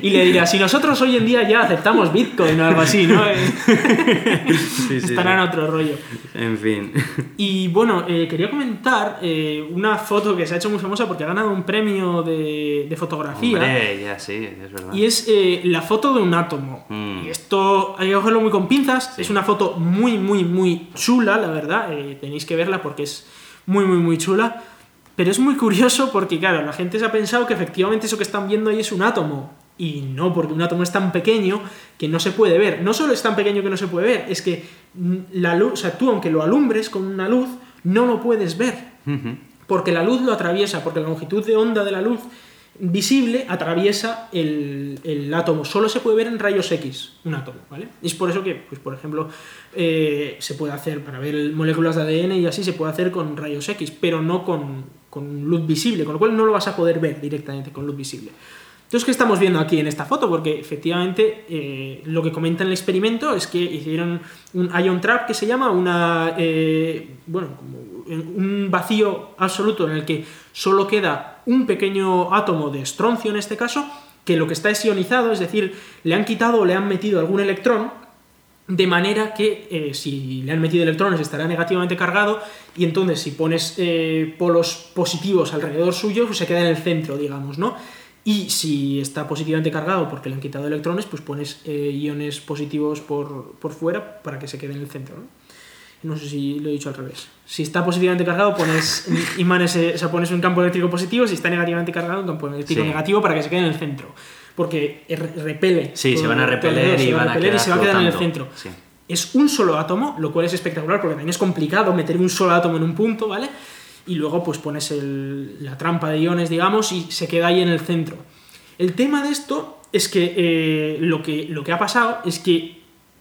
y le dirá, si nosotros hoy en día ya aceptamos Bitcoin o algo así, ¿no? Eh, Sí, sí, Estará en sí. otro rollo. En fin. Y bueno, eh, quería comentar eh, una foto que se ha hecho muy famosa porque ha ganado un premio de, de fotografía. Hombre, ya sí, es verdad. Y es eh, la foto de un átomo. Mm. Y esto hay que cogerlo muy con pinzas. Es una foto muy, muy, muy chula, la verdad. Eh, tenéis que verla porque es muy, muy, muy chula. Pero es muy curioso porque, claro, la gente se ha pensado que efectivamente eso que están viendo ahí es un átomo. Y no, porque un átomo es tan pequeño que no se puede ver. No solo es tan pequeño que no se puede ver, es que la luz, o sea, tú aunque lo alumbres con una luz, no lo puedes ver. Porque la luz lo atraviesa, porque la longitud de onda de la luz visible atraviesa el, el átomo. Solo se puede ver en rayos X un átomo, ¿vale? Y es por eso que, pues, por ejemplo, eh, se puede hacer, para ver moléculas de ADN y así, se puede hacer con rayos X, pero no con, con luz visible, con lo cual no lo vas a poder ver directamente con luz visible. Entonces, ¿qué estamos viendo aquí en esta foto? Porque efectivamente eh, lo que comenta en el experimento es que hicieron un ion trap que se llama una. eh, bueno, como un vacío absoluto en el que solo queda un pequeño átomo de estroncio en este caso, que lo que está es ionizado, es decir, le han quitado o le han metido algún electrón, de manera que eh, si le han metido electrones estará negativamente cargado y entonces si pones eh, polos positivos alrededor suyo, pues se queda en el centro, digamos, ¿no? Y si está positivamente cargado porque le han quitado electrones, pues pones eh, iones positivos por, por fuera para que se quede en el centro, ¿no? No sé si lo he dicho al revés. Si está positivamente cargado, pones imanes, o sea, pones un campo eléctrico positivo. Si está negativamente cargado, un campo eléctrico Sí. negativo para que se quede en el centro. Porque er- repele. Sí, se van a repeler y se va van a repeler y quedar se va a quedar en el centro. Sí. Es un solo átomo, lo cual es espectacular porque también es complicado meter un solo átomo en un punto, ¿vale? Y luego pues pones el- la trampa de iones, digamos, y se queda ahí en el centro. El tema de esto es que, eh, lo, que lo que ha pasado es que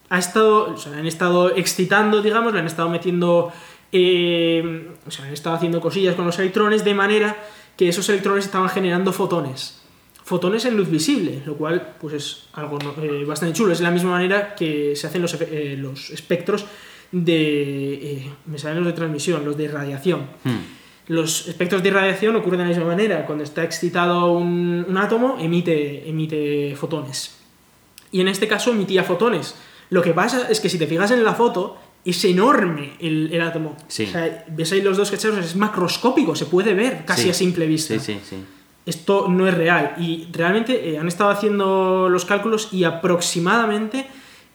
ha estado, o sea, han estado excitando, digamos, le han estado metiendo, eh, o sea, han estado haciendo cosillas con los electrones de manera que esos electrones estaban generando fotones. Fotones en luz visible, lo cual pues es algo eh, bastante chulo. Es de la misma manera que se hacen los, eh, los espectros de... eh, me salen los de transmisión, los de radiación. Hmm. Los espectros de irradiación ocurren de la misma manera. Cuando está excitado un, un átomo, emite, emite fotones. Y en este caso emitía fotones. Lo que pasa es que si te fijas en la foto, es enorme el, el átomo. Sí. O sea, ves ahí los dos cacheros, es macroscópico, se puede ver casi Sí. a simple vista. Sí, sí, sí. Esto no es real. Y realmente eh, han estado haciendo los cálculos y aproximadamente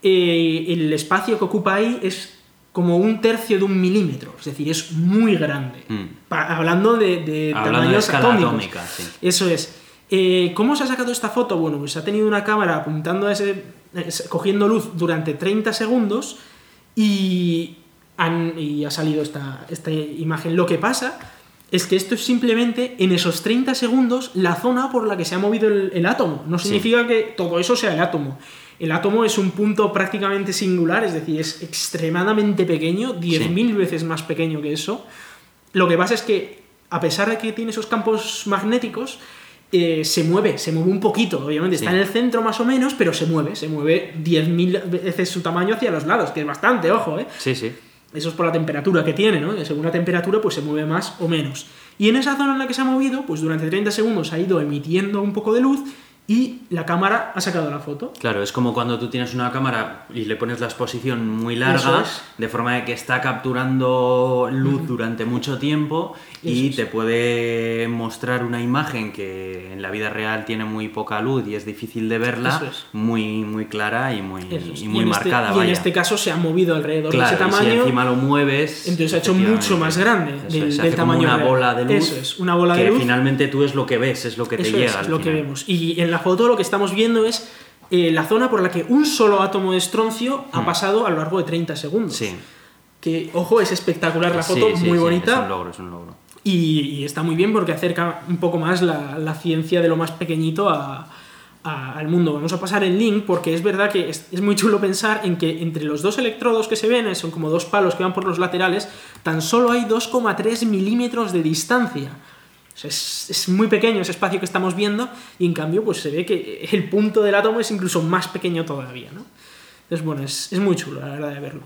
eh, el espacio que ocupa ahí es como un tercio de un milímetro. Es decir, es muy grande. Mm. Pa- hablando de, de Hablando de tamaños escala atómicos. atómica, sí. Eso es. Eh, ¿Cómo se ha sacado esta foto? Bueno, pues ha tenido una cámara apuntando a ese. es- cogiendo luz durante 30 segundos y, han- y ha salido esta, esta imagen. Lo que pasa es que esto es simplemente en esos 30 segundos la zona por la que se ha movido el, el átomo. No Sí. significa que todo eso sea el átomo. El átomo es un punto prácticamente singular, es decir, es extremadamente pequeño, 10.000 veces más pequeño que eso. Lo que pasa es que, a pesar de que tiene esos campos magnéticos, eh, se mueve, se mueve un poquito, obviamente. Está Sí. en el centro más o menos, pero se mueve, se mueve 10.000 veces su tamaño hacia los lados, que es bastante, ojo, ¿eh? Sí, sí. Eso es por la temperatura que tiene, ¿no? Según la temperatura, pues se mueve más o menos. Y en esa zona en la que se ha movido, pues durante 30 segundos ha ido emitiendo un poco de luz y la cámara ha sacado la foto. Claro, es como cuando tú tienes una cámara y le pones la exposición muy larga, es. de forma de que está capturando luz durante mucho tiempo y es. te puede mostrar una imagen que en la vida real tiene muy poca luz y es difícil de verla, es. muy, muy clara y muy, y muy este- marcada. y en este caso se ha movido alrededor claro, de ese y si tamaño. encima lo mueves. Entonces ha hecho mucho más grande eso del, es, se del hace como tamaño una real. bola de luz. Eso es, una bola que de luz. finalmente tú es lo que ves, es lo que te Eso llega. es, al es lo que vemos. Y en la foto lo que estamos viendo es eh, la zona por la que un solo átomo de estroncio ha pasado a lo largo de 30 segundos. Mm. Sí. Que, ojo, es espectacular la foto, Sí, sí, muy bonita. Es un logro, es un logro. Y, y está muy bien porque acerca un poco más la, la ciencia de lo más pequeñito a- a- al mundo. Vamos a pasar el link porque es verdad que es, es muy chulo pensar en que entre los dos electrodos que se ven, son como dos palos que van por los laterales, tan solo hay 2,3 milímetros de distancia. Sea, es, es muy pequeño ese espacio que estamos viendo y en cambio pues se ve que el punto del átomo es incluso más pequeño todavía. ¿no? Entonces bueno, es, es muy chulo la verdad de verlo.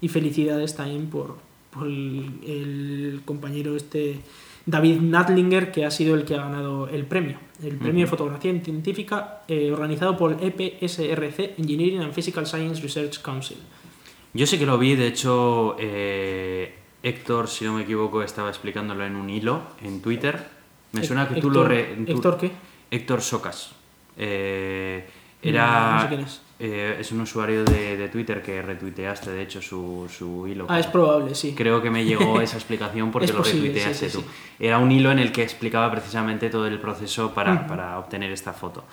Y felicidades también por, por el, el compañero este David Natlinger, que ha sido el que ha ganado el premio. El premio de fotografía científica eh, organizado por el EPSRC, Engineering and Physical Science Research Council. Yo sí que lo vi, de hecho, eh, Héctor, si no me equivoco, estaba explicándolo en un hilo en Twitter. Me suena que tú lo... Re- tú- ¿Héctor qué? Héctor Socas. Eh, era... no sé quién es. eh, es un usuario de, de Twitter que retuiteaste, de hecho, su, su hilo. Ah, es probable, sí. Creo que me llegó esa explicación porque Es lo posible, retuiteaste sí, sí, tú. Era un hilo en el que explicaba precisamente todo el proceso para, Ujú. para obtener esta foto.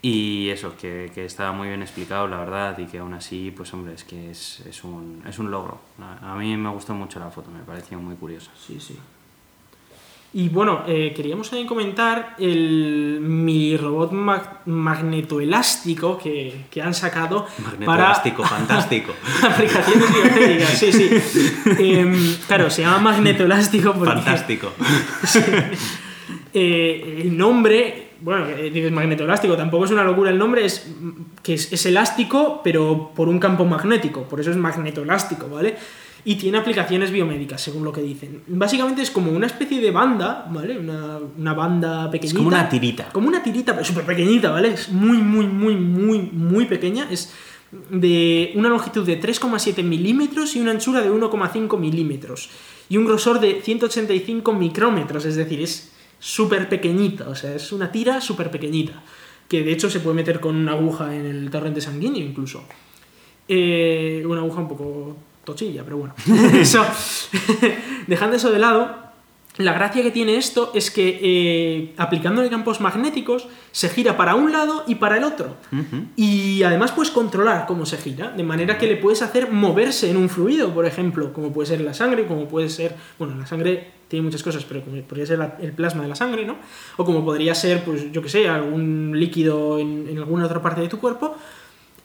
Y eso, que, que estaba muy bien explicado, la verdad, y que aún así, pues hombre, es que es, es, un, es un logro. A, a mí me gustó mucho la foto, me pareció muy curiosa. Sí, sí. Y bueno, eh, queríamos también comentar el mi robot mag- magnetoelástico que, que han sacado para Magnetoelástico, fantástico. aplicaciones biomédicas. Sí, sí. Em, claro, se llama magnetoelástico porque Fantástico. eh, el nombre, bueno, eh, dices magnetoelástico, tampoco es una locura el nombre, es que es, es elástico, pero por un campo magnético, por eso es magnetoelástico, ¿vale? Y tiene aplicaciones biomédicas, según lo que dicen. Básicamente es como una especie de banda, ¿vale? Una, una banda pequeñita. como una tirita. Como una tirita, pero súper pequeñita, ¿vale? Es muy, muy, muy, muy, muy pequeña. Es de una longitud de 3,7 milímetros y una anchura de 1,5 milímetros. Y un grosor de 185 micrómetros, es decir, es súper pequeñita, o sea, es una tira súper pequeñita. Que de hecho se puede meter con una aguja en el torrente sanguíneo incluso. Eh, una aguja un poco tochilla, pero bueno. eso, dejando eso de lado, la gracia que tiene esto es que eh, aplicándole campos magnéticos se gira para un lado y para el otro. Y además puedes controlar cómo se gira, de manera que le puedes hacer moverse en un fluido, por ejemplo, como puede ser la sangre, como puede ser, bueno, la sangre tiene muchas cosas, pero como podría ser la- el plasma de la sangre, ¿no? O como podría ser, pues yo que sé, algún líquido en, en alguna otra parte de tu cuerpo,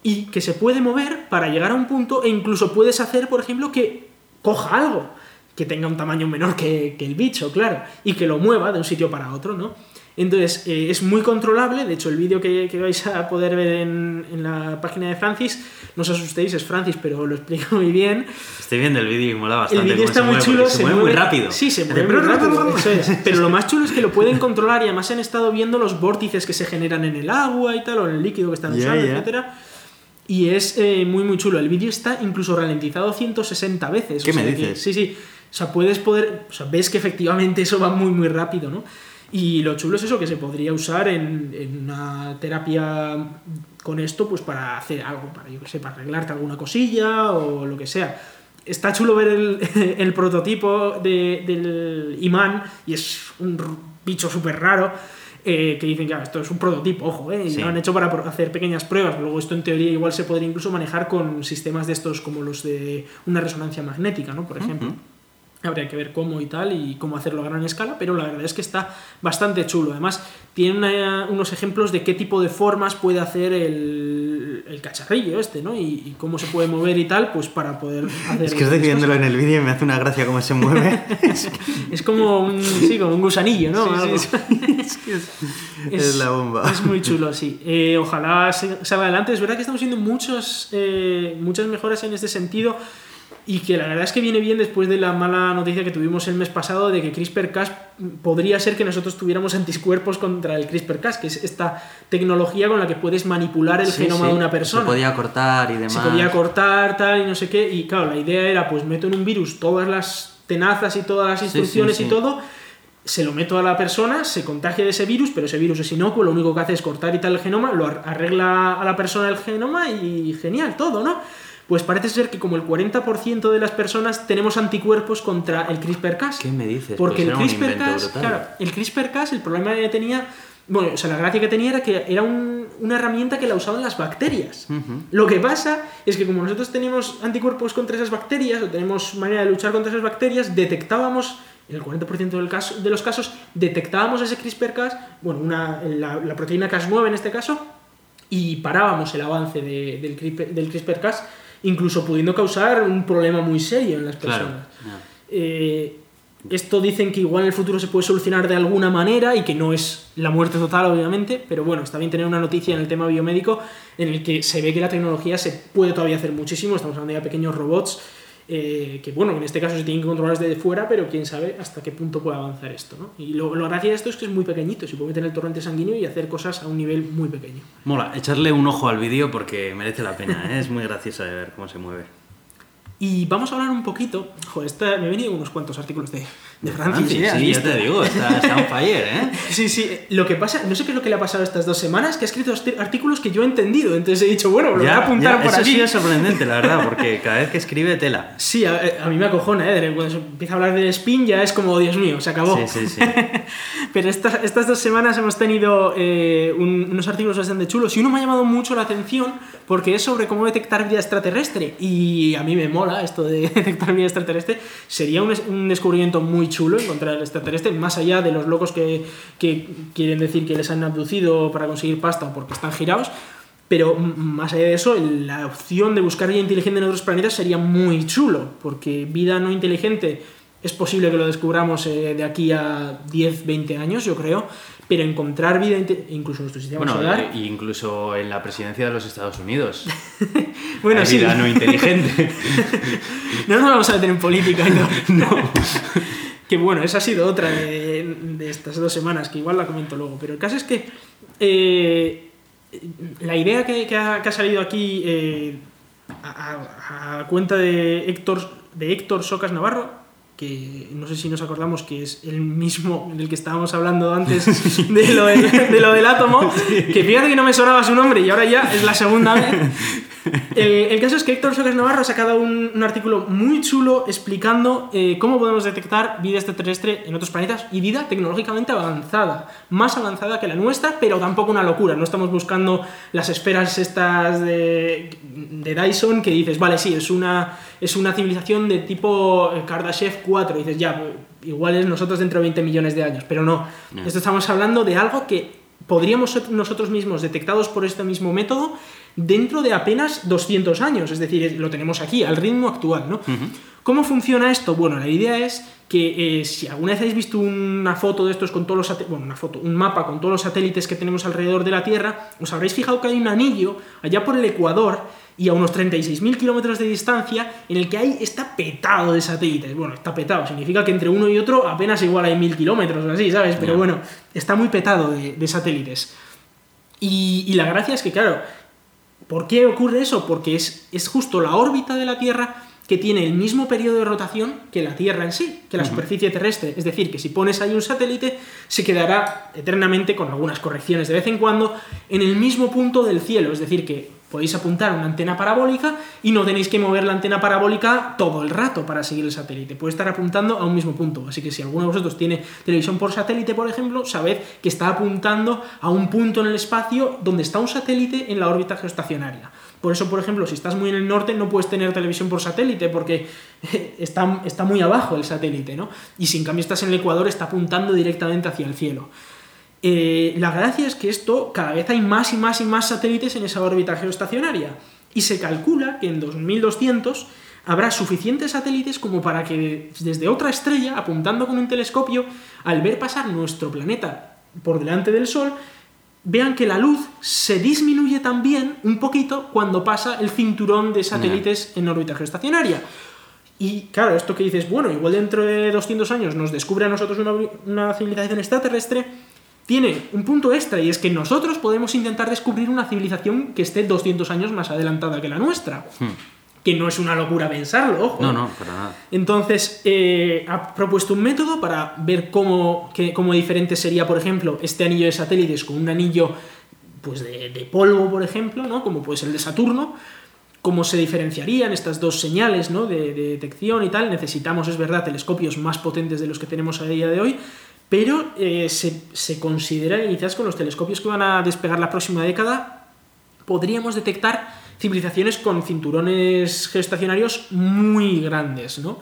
y que se puede mover para llegar a un punto e incluso puedes hacer, por ejemplo, que coja algo, que tenga un tamaño menor que, que el bicho, claro, y que lo mueva de un sitio para otro, ¿no? Entonces, eh, es muy controlable, de hecho el vídeo que, que vais a poder ver en, en la página de Francis, no os asustéis, es Francis, pero lo explico muy bien. Estoy viendo el vídeo y mola El bastante. vídeo cómo está se muy mueve, chulo, porque se, mueve, muy rápido. Sí, se mueve muy rápido, eso es. Pero lo más chulo es que lo pueden controlar y además han estado viendo los vórtices que se generan en el agua y tal, o en el líquido que están Ya, usando, ya. etcétera. Y es eh, muy, muy chulo. El vídeo está incluso ralentizado 160 veces. ¿Qué o sea me que- dices? sí, sí. O sea, puedes poder. O sea, ves que efectivamente eso va muy, muy rápido, ¿no? Y lo chulo es eso, que se podría usar en, en una terapia con esto, pues para hacer algo, para, yo que sé, para arreglarte alguna cosilla o lo que sea. Está chulo ver el, el prototipo de- del imán y es un bicho súper raro. Eh, que dicen que ah, esto es un prototipo, ojo, eh, y Sí. lo han hecho para hacer pequeñas pruebas. Luego, esto en teoría igual se podría incluso manejar con sistemas de estos como los de una resonancia magnética, ¿no? Por ejemplo. Habría que ver cómo y tal y cómo hacerlo a gran escala, pero la verdad es que está bastante chulo. Además, tiene una- unos ejemplos de qué tipo de formas puede hacer el, el cacharrillo este, ¿no? Y, y cómo se puede mover y tal, pues para poder hacer. Es que estoy viéndolo en el vídeo y me hace una gracia cómo se mueve. Es como un, sí, como un gusanillo, ¿no? Sí, sí. Es que es, es la bomba. Es muy chulo, sí. Eh, ojalá salga adelante. Es verdad que estamos viendo muchos, eh, muchas mejoras en este sentido y que la verdad es que viene bien después de la mala noticia que tuvimos el mes pasado de que CRISPR-Cas podría ser que nosotros tuviéramos anticuerpos contra el CRISPR-Cas, que es esta tecnología con la que puedes manipular el Sí, genoma sí. de una persona Se podía cortar y demás. se podía cortar, tal, y no sé qué. Y claro, la idea era, pues meto en un virus todas las tenazas y todas las instrucciones sí, y todo, se lo meto a la persona, se contagia de ese virus, pero ese virus es inocuo, lo único que hace es cortar y tal el genoma, lo ar- arregla a la persona el genoma y genial, todo, ¿no? Pues parece ser que como el 40% de las personas tenemos anticuerpos contra el CRISPR-Cas. ¿Qué me dices? Porque Pues el CRISPR-Cas, claro, el CRISPR-Cas, el problema que tenía, bueno, o sea, la gracia que tenía era que era un- una herramienta que la usaban las bacterias. Lo que pasa es que como nosotros tenemos anticuerpos contra esas bacterias, o tenemos manera de luchar contra esas bacterias, detectábamos, en el 40% del caso, de los casos, detectábamos ese CRISPR-Cas, bueno, una, la, la proteína Cas9 en este caso, y parábamos el avance de- del CRISPR-Cas, incluso pudiendo causar un problema muy serio en las personas. Eh, esto dicen que igual en el futuro se puede solucionar de alguna manera y que no es la muerte total, obviamente, pero bueno, está bien tener una noticia en el tema biomédico en el que se ve que la tecnología se puede todavía hacer muchísimo. Estamos hablando ya de pequeños robots eh, que, bueno, en este caso se tienen que controlar desde fuera, pero quién sabe hasta qué punto puede avanzar esto, ¿no? Y lo, lo gracia de esto es que es muy pequeñito, se puede meter el torrente sanguíneo y hacer cosas a un nivel muy pequeño. Mola, echarle un ojo al vídeo porque merece la pena, ¿eh? es muy gracioso de ver cómo se mueve. Y vamos a hablar un poquito. Joder, esta- me he venido unos cuantos artículos de, de Francis. sí, ¿eh? ¿Has sí, ya visto? te digo, está, está on fire, ¿eh? Sí, sí. Lo que pasa, no sé qué es lo que le ha pasado estas dos semanas, que ha escrito artículos que yo he entendido. Entonces he dicho, bueno, lo voy a apuntar por eso aquí. sí es sorprendente, la verdad, porque cada vez que escribe tela. Sí, a, a mí me acojona, ¿eh? Cuando empieza a hablar de spin ya es como, Dios mío, se acabó. Sí, sí, sí. Pero estas, estas dos semanas hemos tenido eh, un- unos artículos bastante chulos y uno me ha llamado mucho la atención porque es sobre cómo detectar vida extraterrestre. Y a mí me mola esto de detectar vida extraterrestre. Sería un, un descubrimiento muy chulo encontrar extraterrestre, más allá de los locos que, que quieren decir que les han abducido para conseguir pasta o porque están girados. Pero más allá de eso, la opción de buscar vida inteligente en otros planetas sería muy chulo, porque vida no inteligente es posible que lo descubramos eh, de aquí a 10, 20 años, yo creo, pero encontrar vida, incluso en nuestro sistema Bueno, solar... e incluso en la presidencia de los Estados Unidos. bueno, Hay sí, vida no inteligente. no nos vamos a meter en política todo. No. que bueno, esa ha sido otra de, de estas dos semanas, que igual la comento luego. Pero el caso es que eh, la idea que, que ha, que ha salido aquí eh, a, a- a cuenta de Héctor, de Héctor Socas Navarro, que no sé si nos acordamos que es el mismo del que estábamos hablando antes de lo del, de lo del átomo, que fíjate que no me sonaba su nombre y ahora ya es la segunda vez. El, el caso es que Héctor Socas Navarro ha sacado un, un artículo muy chulo explicando eh, cómo podemos detectar vida extraterrestre en otros planetas y vida tecnológicamente avanzada, más avanzada que la nuestra, pero tampoco una locura. No estamos buscando las esferas estas de, de Dyson que dices, vale, sí, es una, es una civilización de tipo eh, Kardashev 4. Y dices, ya, igual es nosotros dentro de 20 millones de años, pero no. Esto estamos hablando de algo que podríamos ser nosotros mismos detectados por este mismo método dentro de apenas 200 años, es decir, lo tenemos aquí, al ritmo actual, ¿no? ¿Cómo funciona esto? Bueno, la idea es que eh, si alguna vez habéis visto una foto de estos con todos los satélites, bueno, una foto, un mapa con todos los satélites que tenemos alrededor de la Tierra, os habréis fijado que hay un anillo allá por el Ecuador y a unos 36.000 kilómetros de distancia en el que hay, está petado de satélites. Bueno, está petado, significa que entre uno y otro apenas igual hay 1.000 kilómetros o así, ¿sabes? Pero bueno, está muy petado de, de satélites. Y, y la gracia es que, claro, ¿por qué ocurre eso? Porque es, es justo la órbita de la Tierra que tiene el mismo periodo de rotación que la Tierra en sí, que la superficie terrestre. Es decir, que si pones ahí un satélite, se quedará eternamente, con algunas correcciones de vez en cuando, en el mismo punto del cielo. Es decir, que podéis apuntar una antena parabólica y no tenéis que mover la antena parabólica todo el rato para seguir el satélite. Puede estar apuntando a un mismo punto. Así que si alguno de vosotros tiene televisión por satélite, por ejemplo, sabed que está apuntando a un punto en el espacio donde está un satélite en la órbita geoestacionaria. Por eso, por ejemplo, si estás muy en el norte no puedes tener televisión por satélite porque está, está muy abajo el satélite, ¿no? Y si en cambio estás en el Ecuador está apuntando directamente hacia el cielo. Eh, la gracia es que esto cada vez hay más y más y más satélites en esa órbita geoestacionaria y se calcula que en 2200 habrá suficientes satélites como para que desde otra estrella, apuntando con un telescopio, al ver pasar nuestro planeta por delante del Sol, vean que la luz se disminuye también un poquito cuando pasa el cinturón de satélites en órbita geoestacionaria. Y claro, esto que dices, bueno, igual dentro de 200 años nos descubre a nosotros una, una civilización extraterrestre, tiene un punto extra y es que nosotros podemos intentar descubrir una civilización que esté 200 años más adelantada que la nuestra. Que no es una locura pensarlo, ojo. No, no, para nada. Entonces, eh, ha propuesto un método para ver cómo, cómo diferente sería, por ejemplo, este anillo de satélites con un anillo pues, de, de polvo, por ejemplo, ¿no? como puede ser el de Saturno, cómo se diferenciarían estas dos señales ¿no? de, de detección y tal. Necesitamos, es verdad, telescopios más potentes de los que tenemos a día de hoy, pero eh, se, se considera, y quizás con los telescopios que van a despegar la próxima década, podríamos detectar civilizaciones con cinturones geoestacionarios muy grandes, ¿no?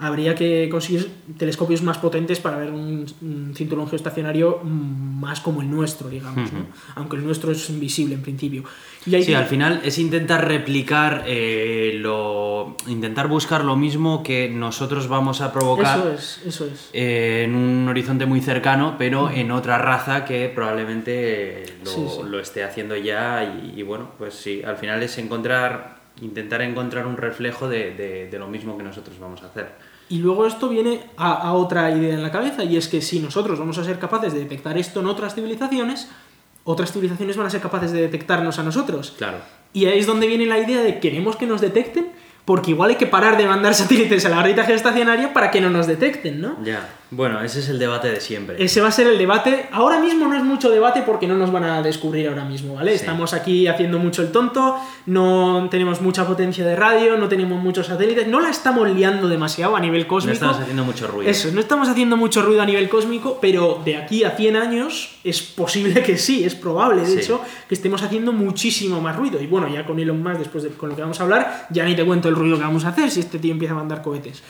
Habría que conseguir telescopios más potentes para ver un, un cinturón geoestacionario más como el nuestro, digamos, ¿no? Aunque el nuestro es invisible en principio. Y Sí, al final es intentar replicar eh, lo. intentar buscar lo mismo que nosotros vamos a provocar Eso es, eso es. eh, en un horizonte muy cercano, pero en otra raza que probablemente eh, lo, Sí, sí. lo esté haciendo ya. Y, y bueno, pues sí, al final es encontrar. intentar encontrar un reflejo de, de- de lo mismo que nosotros vamos a hacer. Y luego esto viene a, a otra idea en la cabeza, y es que si nosotros vamos a ser capaces de detectar esto en otras civilizaciones, otras civilizaciones van a ser capaces de detectarnos a nosotros. Claro. Y ahí es donde viene la idea de queremos que nos detecten. porque igual hay que parar de mandar satélites a la órbita geoestacionaria para que no nos detecten, ¿no? Ya, bueno, ese es el debate de siempre. Ese va a ser el debate. Ahora mismo no es mucho debate porque no nos van a descubrir ahora mismo, ¿vale? Sí. Estamos aquí haciendo mucho el tonto, no tenemos mucha potencia de radio, no tenemos muchos satélites, no la estamos liando demasiado a nivel No cósmico. estamos haciendo mucho ruido. Eso, no estamos haciendo mucho ruido a nivel cósmico, pero de aquí a 100 años es posible que sí, es probable, de Sí. hecho, que estemos haciendo muchísimo más ruido. Y bueno, ya con Elon Musk, después de con lo que vamos a hablar, ya ni te cuento el ruido que vamos a hacer si este tío empieza a mandar cohetes.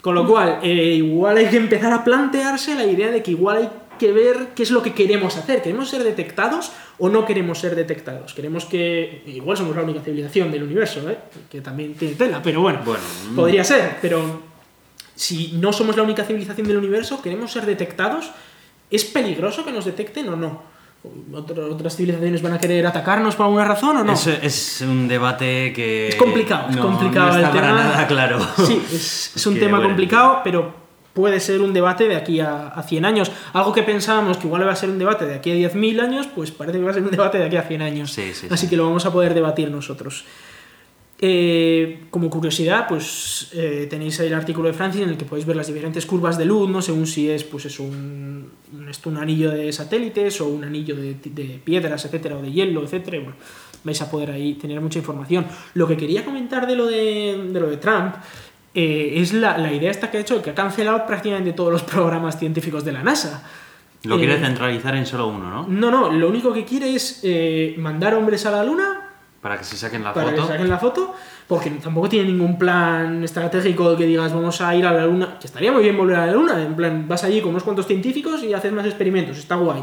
Con lo cual, eh, igual hay que empezar a plantearse la idea de que igual hay que ver qué es lo que queremos hacer. ¿Queremos ser detectados o no queremos ser detectados? Queremos que... Igual somos la única civilización del universo, ¿eh? que también tiene tela, pero bueno, Bueno, mm. podría ser, pero si no somos la única civilización del universo, queremos ser detectados, ¿es peligroso que nos detecten o no? ¿Otro- ¿Otras civilizaciones van a querer atacarnos por alguna razón o no? Es, es un debate que. Es complicado, es no- complicado no el está para tema. nada claro. Sí, es, es un Que, tema bueno, complicado, pero puede ser un debate de aquí a, a 100 años. Algo que pensábamos que igual iba a ser un debate de aquí a 10.000 años, pues parece que va a ser un debate de aquí a 100 años. Sí, sí, Así sí. que lo vamos a poder debatir nosotros. Eh, como curiosidad, pues eh, tenéis ahí el artículo de Francis en el que podéis ver las diferentes curvas de luz, ¿no? Según si es, pues es un, un, anillo de satélites o un anillo de, de piedras, etcétera, o de hielo, etcétera. Bueno, vais a poder ahí tener mucha información. Lo que quería comentar de lo de, de lo de Trump eh, es la, la idea esta que ha hecho, que ha cancelado prácticamente todos los programas científicos de la NASA. Lo quiere centralizar en solo uno, ¿no? No, no, lo único que quiere es mandar hombres a la Luna Para que se saquen la para foto. que saquen la foto, porque tampoco tiene ningún plan estratégico que digas vamos a ir a la luna, que estaría muy bien volver a la luna, en plan vas allí con unos cuantos científicos y haces más experimentos, está guay.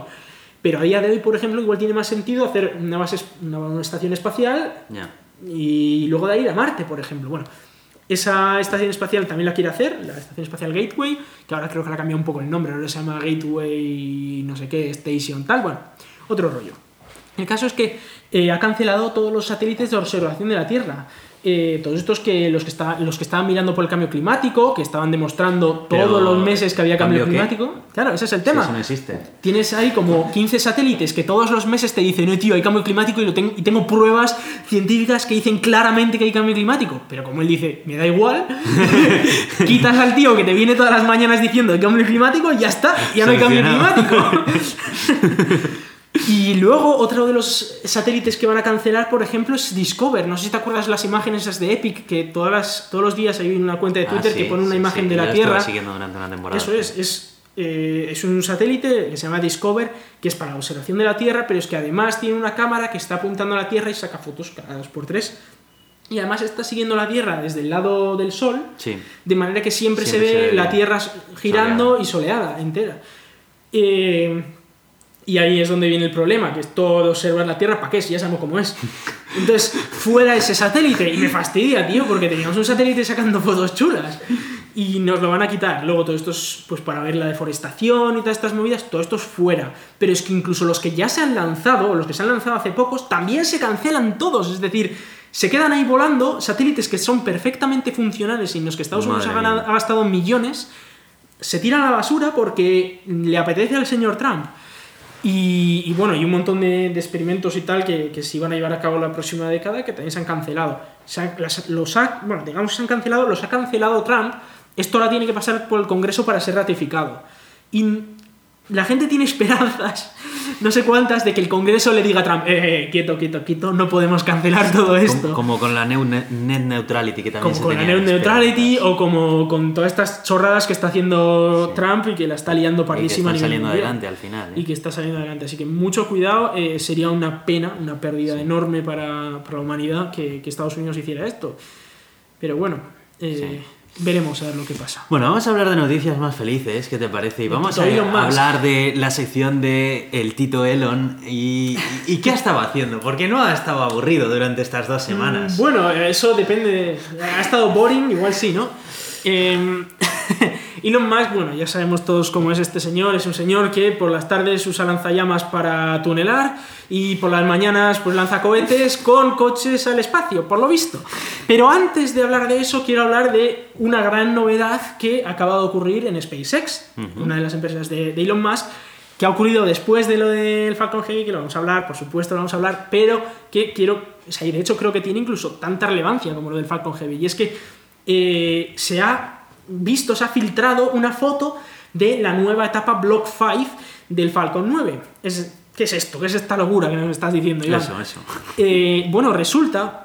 Pero a día de hoy, por ejemplo, igual tiene más sentido hacer una base, una, una estación espacial y luego de ahí ir a Marte, por ejemplo. Bueno, esa estación espacial también la quiere hacer, la estación espacial Gateway, que ahora creo que le ha cambiado un poco el nombre, ahora se llama Gateway no sé qué, Station, tal, bueno, otro rollo. El caso es que eh, ha cancelado todos los satélites de observación de la Tierra. Eh, todos estos que los, que está- los que estaban mirando por el cambio climático, que estaban demostrando Pero, todos los meses que había cambio, ¿cambio qué? climático. Claro, ese es el Sí, tema. eso no existe. Tienes ahí como 15 satélites que todos los meses te dicen, no, tío, hay cambio climático y, lo tengo, y tengo pruebas científicas que dicen claramente que hay cambio climático. Pero como él dice, me da igual, quitas al tío que te viene todas las mañanas diciendo hay cambio climático y ya está, ya no hay cambio climático. Y luego otro de los satélites que van a cancelar, por ejemplo, es Discover. No sé si te acuerdas las imágenes esas de Epic, que todas las- todos los días hay una cuenta de Ah, Twitter sí, que pone una sí, imagen sí, de la Tierra. siguiendo durante una temporada. Eso es, es, eh, es un satélite que se llama Discover, que es para la observación de la Tierra, pero es que además tiene una cámara que está apuntando a la Tierra y saca fotos cada dos por tres. Y además está siguiendo la Tierra desde el lado del Sol, de manera que siempre, Siempre se ve se ve la. Tierra girando Soleada. y soleada entera. Eh, y ahí es donde viene el problema, que es todo observar la Tierra, ¿para qué? Si ya sabemos cómo es. Entonces, fuera ese satélite, y me fastidia, tío, porque teníamos un satélite sacando fotos chulas. Y nos lo van a quitar. Luego, todo esto es pues, para ver la deforestación y todas estas movidas, todo esto es fuera. Pero es que incluso los que ya se han lanzado, o los que se han lanzado hace pocos, también se cancelan todos. Es decir, se quedan ahí volando satélites que son perfectamente funcionales y en los que Estados Unidos ha, ganado- ha gastado millones, se tiran a la basura porque le apetece al señor Trump. Y, y bueno, y un montón de, de experimentos y tal que, que se iban a llevar a cabo la próxima década que también se han cancelado. Se han- las- los ha, bueno, digamos que se han cancelado, los ha cancelado Trump. Esto ahora tiene que pasar por el Congreso para ser ratificado. Y la gente tiene esperanzas, no sé cuántas, de que el Congreso le diga a Trump, eh, eh, quieto, quieto, quieto, no podemos cancelar todo esto. Como, como con la net neutrality que también Como se con la net neutrality esperanzas. o como con todas estas chorradas que está haciendo Sí. Trump y que la está liando Y que pardísima a están nivel saliendo mundial. adelante al final. ¿eh? Y que está saliendo adelante. Así que mucho cuidado, eh, sería una pena, una pérdida enorme para, para la humanidad que, que Estados Unidos hiciera esto. Pero bueno, eh, veremos a ver lo que pasa. Bueno, vamos a hablar de noticias más felices, ¿qué te parece? Y De vamos a Musk. hablar de la sección de el Tito Elon y, y qué ha estado haciendo, porque no ha estado aburrido durante estas dos semanas. Mm, Bueno, eso depende. Ha estado boring, igual sí, ¿no? Eh, Elon Musk, bueno, ya sabemos todos cómo es este señor. Es un señor que por las tardes usa lanzallamas para tunelar y por las mañanas pues lanza cohetes con coches al espacio, por lo visto. Pero antes de hablar de eso, quiero hablar de una gran novedad que acaba de ocurrir en SpaceX, una de las empresas de, de Elon Musk, que ha ocurrido después de lo del Falcon Heavy, que lo vamos a hablar, por supuesto lo vamos a hablar, pero que quiero, o sea, y de hecho creo que tiene incluso tanta relevancia como lo del Falcon Heavy, y es que eh, se ha visto, se ha filtrado una foto de la nueva etapa Block 5 del Falcon 9. Es, ¿Qué es esto? ¿Qué es esta locura que nos estás diciendo, Iván? Eso, eso. Eh, bueno, resulta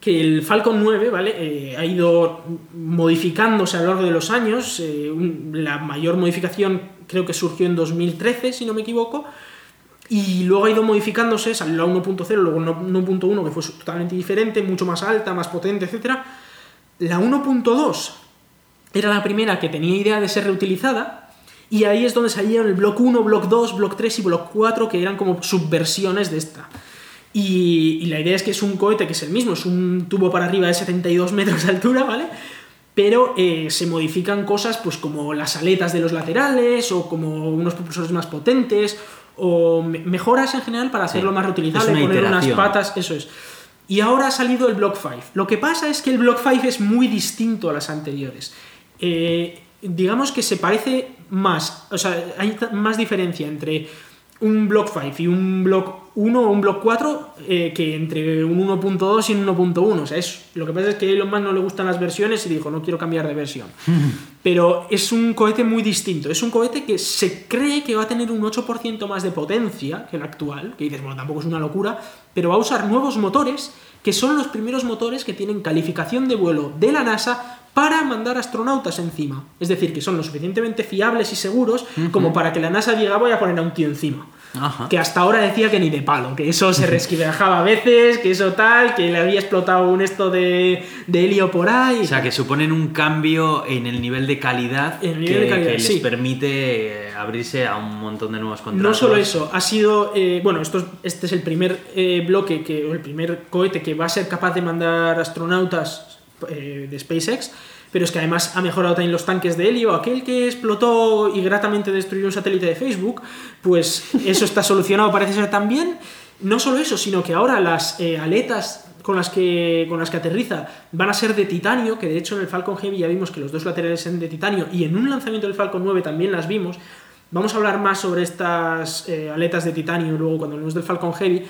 que el Falcon 9 ¿vale? Eh, ha ido modificándose a lo largo de los años. eh, un- la mayor modificación creo que surgió en 2013, si no me equivoco. Y luego ha ido modificándose, salió la 1.0, luego la 1.1 que fue totalmente diferente, mucho más alta, más potente, etc. La 1.2 era la primera que tenía idea de ser reutilizada y ahí es donde salieron el Block 1, Block 2, Block 3 y Block 4 que eran como subversiones de esta. Y, y la idea es que es un cohete que es el mismo, es un tubo para arriba de 72 metros de altura, ¿vale? Pero eh, se modifican cosas pues como las aletas de los laterales o como unos propulsores más potentes o me- mejoras en general para hacerlo Sí, más reutilizable, una poner unas patas, eso es. Y ahora ha salido el Block 5. Lo que pasa es que el Block 5 es muy distinto a las anteriores. Eh, digamos que se parece más, o sea, hay más diferencia entre un Block 5 y un Block 1 o un Block 4 eh, que entre un 1.2 y un 1.1. O sea, es, lo que pasa es que a Elon Musk no le gustan las versiones y dijo, no quiero cambiar de versión. Pero es un cohete muy distinto. Es un cohete que se cree que va a tener un 8% más de potencia que el actual, que dices, bueno, tampoco es una locura, pero va a usar nuevos motores que son los primeros motores que tienen calificación de vuelo de la NASA para mandar astronautas encima. Es decir, que son lo suficientemente fiables y seguros como para que la NASA diga voy a poner a un tío encima. Ajá. Que hasta ahora decía que ni de palo, que eso se resquebrajaba a veces, que eso tal, que le había explotado un esto de, de helio por ahí. O sea, que suponen un cambio en el nivel de calidad, En el nivel que, de calidad, que les sí. permite eh, abrirse a un montón de nuevos contratos. No solo eso, ha sido. eh, bueno, esto es- este es el primer eh, bloque, que, o el primer cohete que va a ser capaz de mandar astronautas eh, de SpaceX, pero es que además ha mejorado también los tanques de helio. Aquel que explotó y gratamente destruyó un satélite de Facebook, pues eso está solucionado, parece ser también. No solo eso, sino que ahora las eh, aletas con las, que, con las que aterriza van a ser de titanio, que de hecho en el Falcon Heavy ya vimos que los dos laterales son de titanio, y en un lanzamiento del Falcon 9 también las vimos. Vamos a hablar más sobre estas eh, aletas de titanio luego cuando hablemos del Falcon Heavy.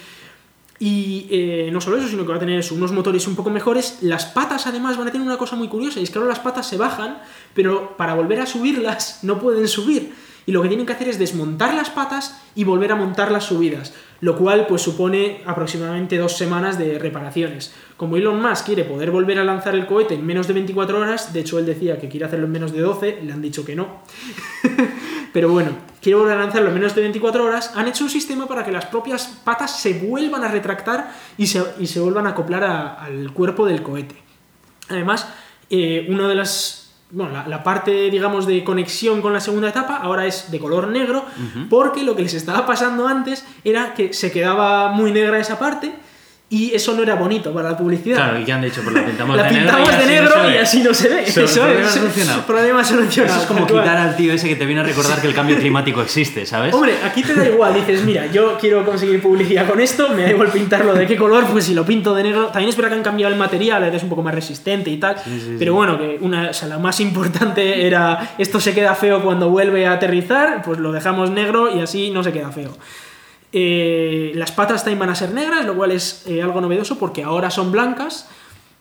Y eh, no solo eso, sino que va a tener unos motores un poco mejores. Las patas además van a tener una cosa muy curiosa, y es que ahora las patas se bajan, pero para volver a subirlas no pueden subir. Y lo que tienen que hacer es desmontar las patas y volver a montar las subidas, lo cual pues supone aproximadamente dos semanas de reparaciones. Como Elon Musk quiere poder volver a lanzar el cohete en menos de 24 horas, de hecho él decía que quiere hacerlo en menos de 12, le han dicho que no. Pero bueno, quiero volver a lanzarlo en menos de 24 horas. Han hecho un sistema para que las propias patas se vuelvan a retractar y se, y se vuelvan a acoplar a- al cuerpo del cohete. Además, eh, una de las. Bueno, la, la parte, digamos, de conexión con la segunda etapa ahora es de color negro, porque lo que les estaba pasando antes era que se quedaba muy negra esa parte y eso no era bonito para la publicidad. Claro, ¿y qué han dicho? Pues la pintamos la de negro. pintamos y de negro y así no se ve. So- Eso problema es. solucionado. Problema solucionado. Eso es como quitar al tío ese que te viene a recordar que el cambio climático existe, ¿sabes? Hombre, aquí te da igual, dices, mira, yo quiero conseguir publicidad con esto, me da igual pintarlo de qué color, pues si lo pinto de negro, también es verdad que han cambiado el material, ahora es un poco más resistente y tal, sí, pero bueno, que una, o sea, la más importante era, esto se queda feo cuando vuelve a aterrizar, pues lo dejamos negro y así no se queda feo. Eh, las patas también van a ser negras, lo cual es eh, algo novedoso porque ahora son blancas.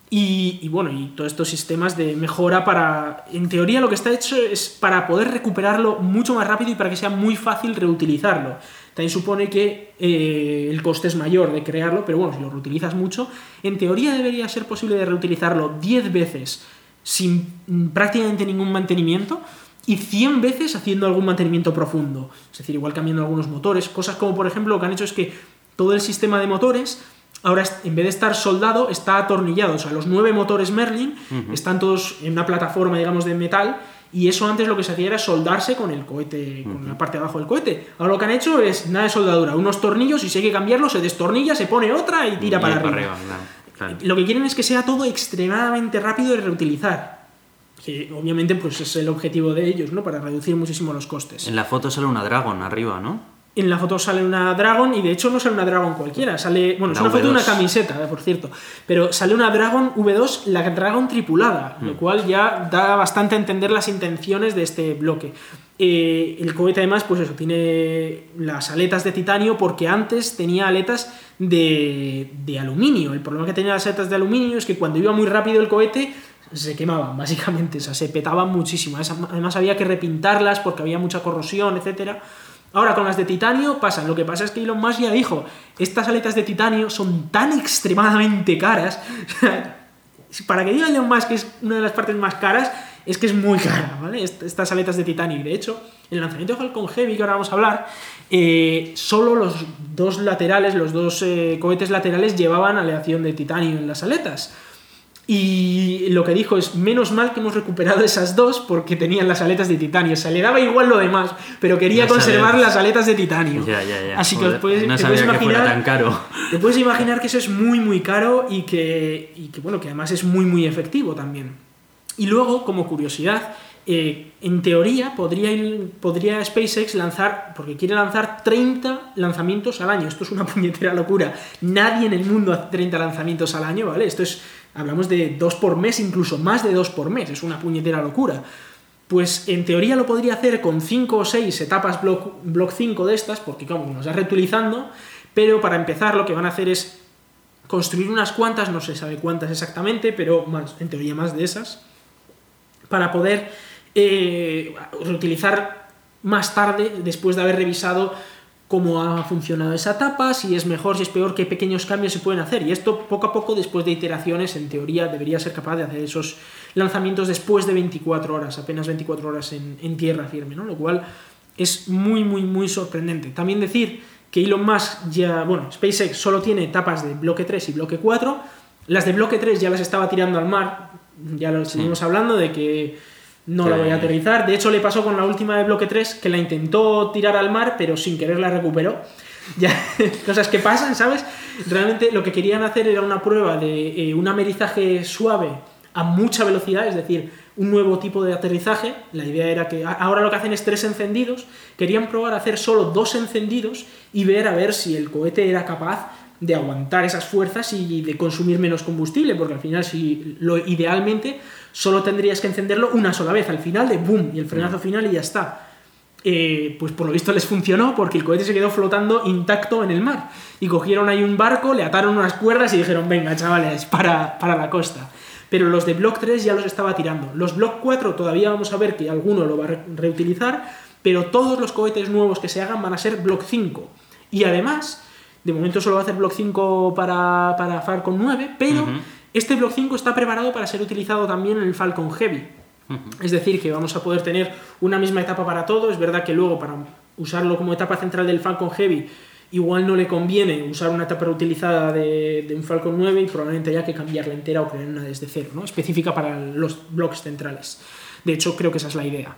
Y, y bueno, y todos estos sistemas de mejora para. En teoría, lo que está hecho es para poder recuperarlo mucho más rápido y para que sea muy fácil reutilizarlo. También supone que eh, el coste es mayor de crearlo, pero bueno, si lo reutilizas mucho, en teoría debería ser posible de reutilizarlo 10 veces sin mm, prácticamente ningún mantenimiento y 100 veces haciendo algún mantenimiento profundo. Es decir, igual cambiando algunos motores, cosas como por ejemplo lo que han hecho es que todo el sistema de motores ahora en vez de estar soldado está atornillado. O sea, los nueve motores Merlin están todos en una plataforma, digamos, de metal y eso antes lo que se hacía era soldarse con el cohete, con la parte de abajo del cohete. Ahora lo que han hecho es nada de soldadura, unos tornillos y si hay que cambiarlo se destornilla, se pone otra y tira Y para, arriba. claro, claro. Lo que quieren es que sea todo extremadamente rápido de reutilizar. Que obviamente pues es el objetivo de ellos, ¿no? Para reducir muchísimo los costes. En la foto sale una Dragon arriba, ¿no? En la foto sale una Dragon y de hecho no sale una Dragon cualquiera, sale, bueno, es una foto de una V2. camiseta, eh, por cierto, pero sale una Dragon V2, la Dragon tripulada, Mm. lo cual ya da bastante a entender las intenciones de este bloque. Eh, el cohete además, pues eso, tiene las aletas de titanio porque antes tenía aletas de, de aluminio. El problema que tenía las aletas de aluminio es que cuando iba muy rápido el cohete se quemaban, básicamente, o sea, se petaban muchísimo. Además había que repintarlas porque había mucha corrosión, etcétera. Ahora con las de titanio pasa, lo que pasa es que Elon Musk ya dijo, estas aletas de titanio son tan extremadamente caras, para que diga Elon Musk que es una de las partes más caras, es que es muy cara, ¿vale? Est- Estas aletas de titanio. Y de hecho, el lanzamiento de Falcon Heavy, que ahora vamos a hablar, eh, solo los dos laterales, los dos eh, cohetes laterales llevaban aleación de titanio en las aletas. Y lo que dijo es, menos mal que hemos recuperado esas dos porque tenían las aletas de titanio. O sea, le daba igual lo demás, pero quería conservar las aletas de titanio. Ya, ya, ya. Así que os puedes, no te puedes imaginar... tan caro. Te puedes imaginar que eso es muy, muy caro y que, y que, bueno, que además es muy, muy efectivo también. Y luego, como curiosidad, eh, en teoría podría, podría SpaceX lanzar, porque quiere lanzar 30 lanzamientos al año. Esto es una puñetera locura. Nadie en el mundo hace 30 lanzamientos al año, ¿vale? Esto es, hablamos de dos por mes, incluso más de dos por mes. Es una puñetera locura. Pues en teoría lo podría hacer con 5 o 6 etapas block, block 5 de estas, porque como nos va reutilizando, pero para empezar lo que van a hacer es construir unas cuantas, no se sabe cuántas exactamente, pero más, en teoría más de esas, para poder eh, reutilizar más tarde, después de haber revisado cómo ha funcionado esa etapa, si es mejor, si es peor, qué pequeños cambios se pueden hacer. Y esto poco a poco, después de iteraciones, en teoría debería ser capaz de hacer esos lanzamientos después de 24 horas, apenas 24 horas en, en tierra firme, ¿no? Lo cual es muy, muy, muy sorprendente. También decir que Elon Musk ya, bueno, SpaceX solo tiene etapas de bloque 3 y bloque 4. Las de bloque 3 ya las estaba tirando al mar, ya lo seguimos hablando de que no la voy a aterrizar. De hecho, le pasó con la última de bloque 3 que la intentó tirar al mar, pero sin querer la recuperó. Ya, cosas que pasan, ¿sabes? Realmente lo que querían hacer era una prueba de eh, un amerizaje suave a mucha velocidad, es decir, un nuevo tipo de aterrizaje. La idea era que ahora lo que hacen es tres encendidos. Querían probar a hacer solo dos encendidos y ver a ver si el cohete era capaz de aguantar esas fuerzas y de consumir menos combustible, porque al final si lo idealmente solo tendrías que encenderlo una sola vez, al final de boom y el frenazo final y ya está. Eh, pues por lo visto les funcionó porque el cohete se quedó flotando intacto en el mar. Y cogieron ahí un barco, le ataron unas cuerdas y dijeron, venga chavales, para, para la costa. Pero los de Block 3 ya los estaba tirando. Los Block 4 todavía vamos a ver que alguno lo va a re- reutilizar, pero todos los cohetes nuevos que se hagan van a ser Block 5. Y además, de momento solo va a hacer Block 5 para, para Falcon 9, pero. Este Block 5 está preparado para ser utilizado también en el Falcon Heavy. Es decir, que vamos a poder tener una misma etapa para todo. Es verdad que luego para usarlo como etapa central del Falcon Heavy igual no le conviene usar una etapa reutilizada de, de un Falcon 9 y probablemente haya que cambiarla entera o crear una desde cero, ¿no? específica para los blocks centrales. De hecho, creo que esa es la idea.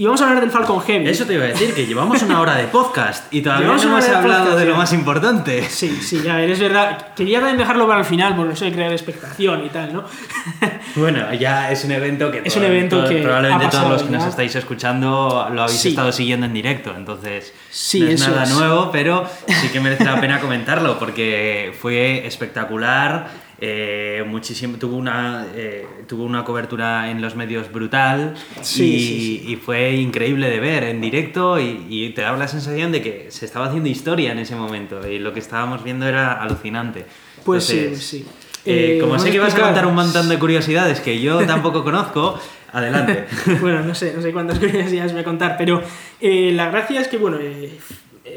Y vamos a hablar del Falcon Heavy. Eso te iba a decir, que llevamos una hora de podcast y todavía no hemos hablado podcast, de lo más importante. Sí, sí, ya ver, es verdad. Quería también dejarlo para el final, por eso de crear expectación y tal, ¿no? Bueno, ya es un evento que, Es un evento que probablemente ha todos pasado los que nos ya. estáis escuchando lo habéis Sí. estado siguiendo en directo, entonces Sí, no es eso nada es. nuevo, pero sí que merece la pena comentarlo porque fue espectacular. Eh, muchísimo, tuvo una eh, tuvo una cobertura en los medios brutal Sí, y, sí, y fue increíble de ver en directo y, y te daba la sensación de que se estaba haciendo historia en ese momento y lo que estábamos viendo era alucinante. Pues sí, Entonces, sí. eh, Eh, como sé que vas a contar un montón de curiosidades que yo tampoco conozco, adelante. bueno, no sé, no sé cuántas curiosidades voy a contar, pero la gracia es que, bueno,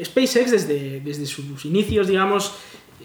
SpaceX desde, desde sus inicios, digamos,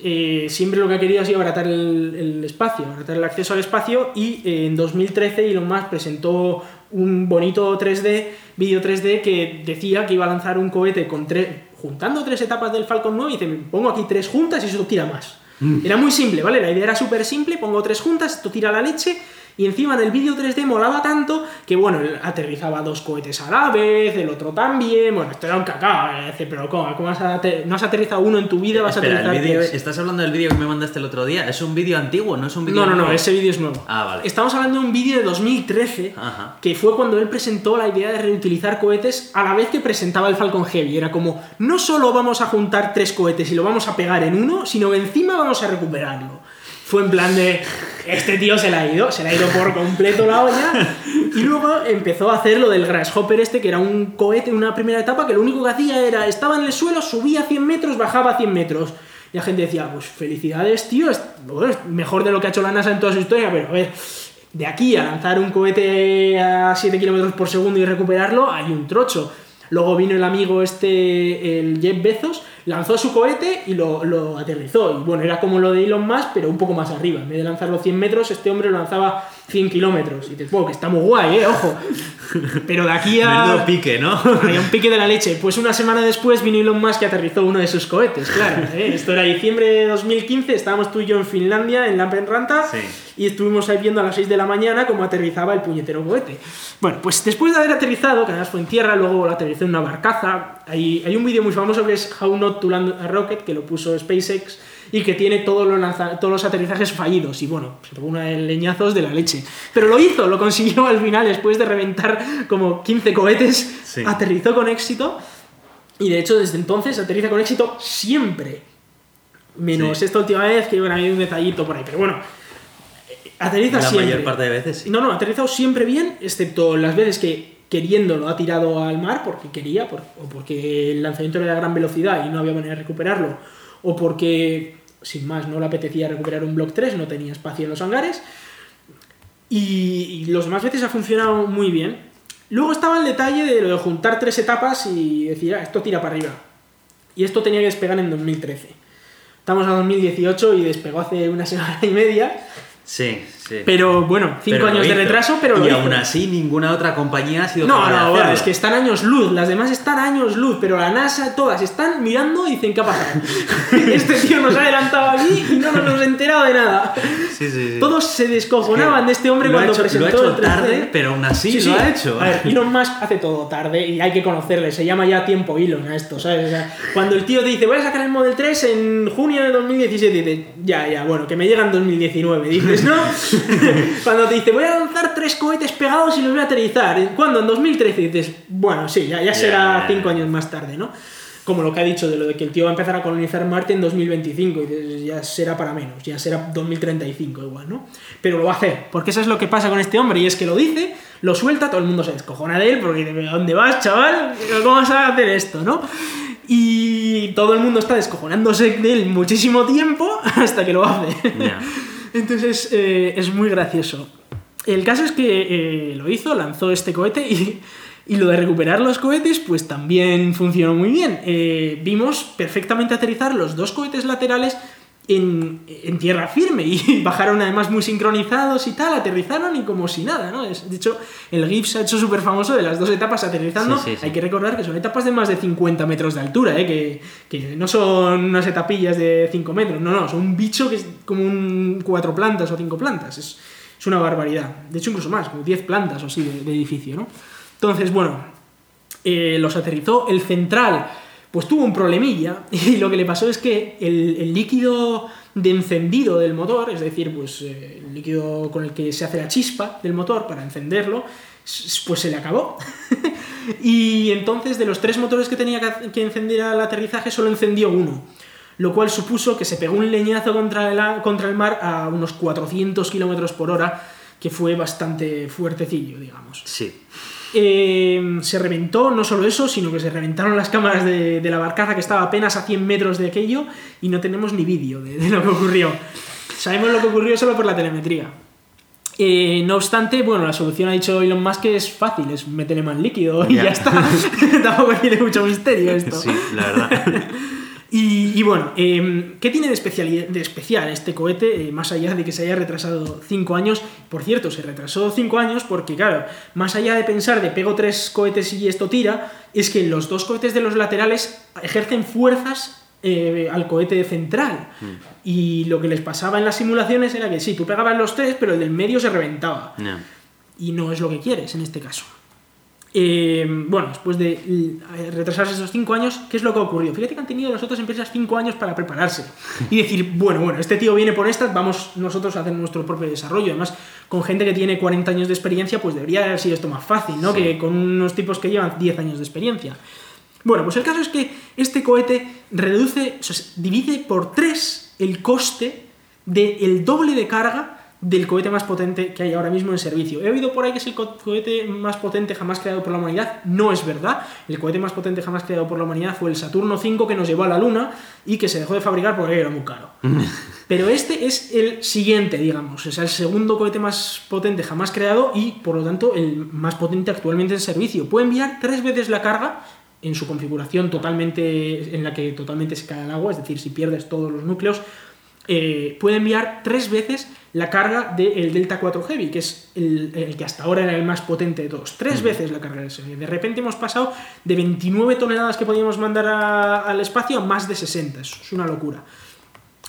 eh, siempre lo que ha querido ha sido abaratar el, el espacio, abaratar el acceso al espacio y eh, en 2013 Elon Musk presentó un bonito 3D, vídeo 3D que decía que iba a lanzar un cohete con tres, juntando tres etapas del Falcon 9 y dice, pongo aquí tres juntas y eso tira más. Era muy simple, ¿vale? La idea era súper simple, pongo tres juntas, esto tira la leche Y encima en el vídeo 3D molaba tanto que, bueno, él aterrizaba dos cohetes a la vez, el otro también. Bueno, esto era un cacao. ¿eh? Pero ¿cómo? ¿Cómo has no has aterrizado uno en tu vida? Vas a aterrizar el vídeo- tres? ¿estás hablando del vídeo que me mandaste el otro día? ¿Es un vídeo antiguo? ¿No es un vídeo No, no, no, ese vídeo es nuevo. Ah, vale. Estamos hablando de un vídeo de 2013, Ajá. que fue cuando él presentó la idea de reutilizar cohetes a la vez que presentaba el Falcon Heavy. Era como, no solo vamos a juntar tres cohetes y lo vamos a pegar en uno, sino que encima vamos a recuperarlo. Fue en plan de, este tío se la ha ido, se la ha ido por completo la olla. Y luego empezó a hacer lo del Grasshopper este, que era un cohete en una primera etapa que lo único que hacía era, estaba en el suelo, subía 100 metros, bajaba 100 metros. Y la gente decía, pues felicidades, tío, es, mejor de lo que ha hecho la NASA en toda su historia, pero a ver, de aquí a lanzar un cohete a 7 kilómetros por segundo y recuperarlo, hay un trocho. Luego vino el amigo este, el Jeff Bezos, lanzó su cohete y lo, lo aterrizó. Y bueno, era como lo de Elon Musk, pero un poco más arriba. En vez de lanzarlo 100 metros, este hombre lo lanzaba 100 kilómetros. Y dices, bueno, que está muy guay, ¿eh? Ojo. Pero de aquí a... Menudo pique, ¿no? Había un pique de la leche. Pues una semana después vino Elon Musk y aterrizó uno de sus cohetes, claro. ¿eh? Esto era diciembre de 2015, estábamos tú y yo en Finlandia, en Lampenranta, Sí. y estuvimos ahí viendo a las 6 de la mañana cómo aterrizaba el puñetero cohete. Bueno, pues después de haber aterrizado, que además fue en tierra, luego lo aterrizó en una barcaza, hay, hay un vídeo muy famoso que es How Not to Land a Rocket, que lo puso SpaceX, y que tiene todos los, todos los aterrizajes fallidos. Y bueno, se pegó una de leñazos de la leche. Pero lo hizo, lo consiguió al final, después de reventar como 15 cohetes, Sí. aterrizó con éxito. Y de hecho, desde entonces aterriza con éxito siempre. Menos Sí. esta última vez que bueno, hay un detallito por ahí. Pero bueno, aterriza La siempre. mayor parte de veces sí. No, no, ha aterrizado siempre bien, excepto las veces que queriendo lo ha tirado al mar porque quería, o porque el lanzamiento era de gran velocidad y no había manera de recuperarlo, o porque, sin más, no le apetecía recuperar un Block 3, no tenía espacio en los hangares. Y, y los demás veces ha funcionado muy bien. Luego estaba el detalle de lo de juntar tres etapas y decir, ah, esto tira para arriba. Y esto tenía que despegar en 2013. Estamos a 2018 y despegó hace una semana y media. Sí, sí. Pero bueno, cinco Pero años de retraso, pero lo Y hizo. aún así, ninguna otra compañía ha sido No, no, bueno, es que están años luz, las demás están años luz, pero la NASA, todas están mirando y dicen, ¿qué ha pasado? este tío nos ha adelantado aquí y no nos hemos enterado de nada. Sí, sí, sí. Todos se descojonaban de este hombre lo ha cuando hecho, presentó lo ha hecho el 3D. tarde, pero aún así Sí, sí. lo ha hecho. A ver, Elon Musk hace todo tarde y hay que conocerle. Se llama ya tiempo Elon a esto, ¿sabes? O sea, cuando el tío te dice, voy a sacar el Model 3 en junio de 2017, dices, ya, ya, bueno, que me llega en 2019. Dices, ¿no? cuando te dice, voy a lanzar tres cohetes pegados y los voy a aterrizar. ¿En- ¿Cuándo? En 2013. Dices, bueno, sí, ya, ya será Ya. cinco años más tarde, ¿no? Como lo que ha dicho de lo de que el tío va a empezar a colonizar Marte en 2025. Y dices, ya será para menos, ya será 2035 igual, ¿no? Pero lo va a hacer, porque eso es lo que pasa con este hombre, y es que lo dice, lo suelta, todo el mundo se descojona de él, porque dice, ¿a dónde vas, chaval? ¿Cómo vas a hacer esto, no? Y todo el mundo está descojonándose de él muchísimo tiempo hasta que lo hace. Ya. Entonces eh, es muy gracioso. El caso es que eh, lo hizo, lanzó este cohete y, y lo de recuperar los cohetes pues también funcionó muy bien. Eh, vimos perfectamente aterrizar los dos cohetes laterales en, en tierra firme y bajaron además muy sincronizados y tal, aterrizaron y como si nada, ¿no? Es- de hecho, el GIF se ha hecho súper famoso de las dos etapas aterrizando. Sí, sí, sí. Hay que recordar que son etapas de más de 50 metros de altura, ¿eh? que, que no son unas etapillas de 5 metros, no, no, son un bicho que es como un cuatro plantas o cinco plantas, es, es una barbaridad. De hecho, incluso más, como 10 plantas o así de, de edificio, ¿no? Entonces, bueno, eh, los aterrizó. El central, pues tuvo un problemilla y lo que le pasó es que el, líquido de encendido del motor, es decir, pues eh, el líquido con el que se hace la chispa del motor para encenderlo, pues se le acabó. y entonces de los tres motores que tenía que, encender al aterrizaje solo encendió uno. Lo cual supuso que se pegó un leñazo contra el, contra el mar a unos 400 kilómetros por hora, que fue bastante fuertecillo, digamos. Sí. Eh, se reventó no solo eso, sino que se reventaron las cámaras de, de la barcaza que estaba apenas a 100 metros de aquello y no tenemos ni vídeo de, de lo que ocurrió. Sabemos lo que ocurrió solo por la telemetría. Eh, no obstante, bueno, la solución ha dicho Elon Musk que es fácil, es meterle más líquido y Ya. ya está. Tampoco tiene mucho misterio esto. Sí, la verdad. Y, y bueno, eh, ¿qué tiene de, especiali- de especial este cohete? eh, más allá de que se haya retrasado 5 años. Por cierto, se retrasó 5 años porque, claro, más allá de pensar de pego tres cohetes y esto tira, es que los dos cohetes de los laterales ejercen fuerzas eh, al cohete central. Y lo que les pasaba en las simulaciones era que sí, tú pegabas los tres, pero el del medio se reventaba. No. Y no es lo que quieres en este caso. Eh, bueno, después de retrasarse esos cinco años, ¿qué es lo que ha ocurrido? Fíjate que han tenido las otras empresas cinco años para prepararse y decir, bueno, bueno, este tío viene por estas, vamos nosotros a hacer nuestro propio desarrollo. Además, con gente que tiene 40 años de experiencia, pues debería haber sido esto más fácil, ¿no? Sí. Que con unos tipos que llevan 10 años de experiencia. Bueno, pues el caso es que este cohete reduce, o sea, divide por tres el coste del doble de carga del cohete más potente que hay ahora mismo en servicio. He oído por ahí que es el co- cohete más potente jamás creado por la humanidad. No es verdad. El cohete más potente jamás creado por la humanidad fue el Saturno V que nos llevó a la Luna y que se dejó de fabricar porque era muy caro. Pero este es el siguiente, digamos. Es el segundo cohete más potente jamás creado y, por lo tanto, el más potente actualmente en servicio. Puede enviar tres veces la carga en su configuración totalmente en la que totalmente se cae el agua, es decir, si pierdes todos los núcleos, eh, puede enviar tres veces la carga del Delta 4 Heavy, que es el, el que hasta ahora era el más potente de todos. Tres veces la carga del Heavy. De repente hemos pasado de 29 toneladas que podíamos mandar a- al espacio a más de 60. Eso es una locura.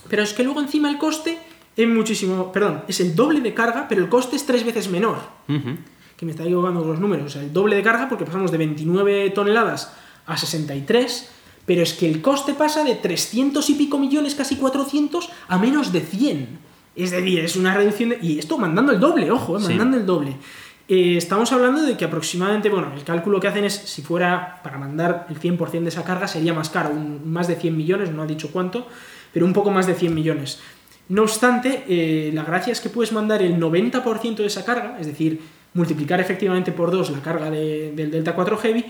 Pero es que luego encima el coste es muchísimo, perdón, es el doble de carga, pero el coste es tres veces menor. Que me está equivocando los números. O sea, el doble de carga porque pasamos de 29 toneladas a 63, pero es que el coste pasa de 300 y pico millones, casi 400, a menos de 100. Es decir, es una reducción de... Y esto mandando el doble, ojo, eh, Sí. mandando el doble. Eh, estamos hablando de que aproximadamente, bueno, el cálculo que hacen es, si fuera para mandar el 100% de esa carga, sería más caro, un- más de 100 millones, no ha dicho cuánto, pero un poco más de 100 millones. No obstante, eh, la gracia es que puedes mandar el 90% de esa carga, es decir, multiplicar efectivamente por dos la carga de- del Delta 4 Heavy,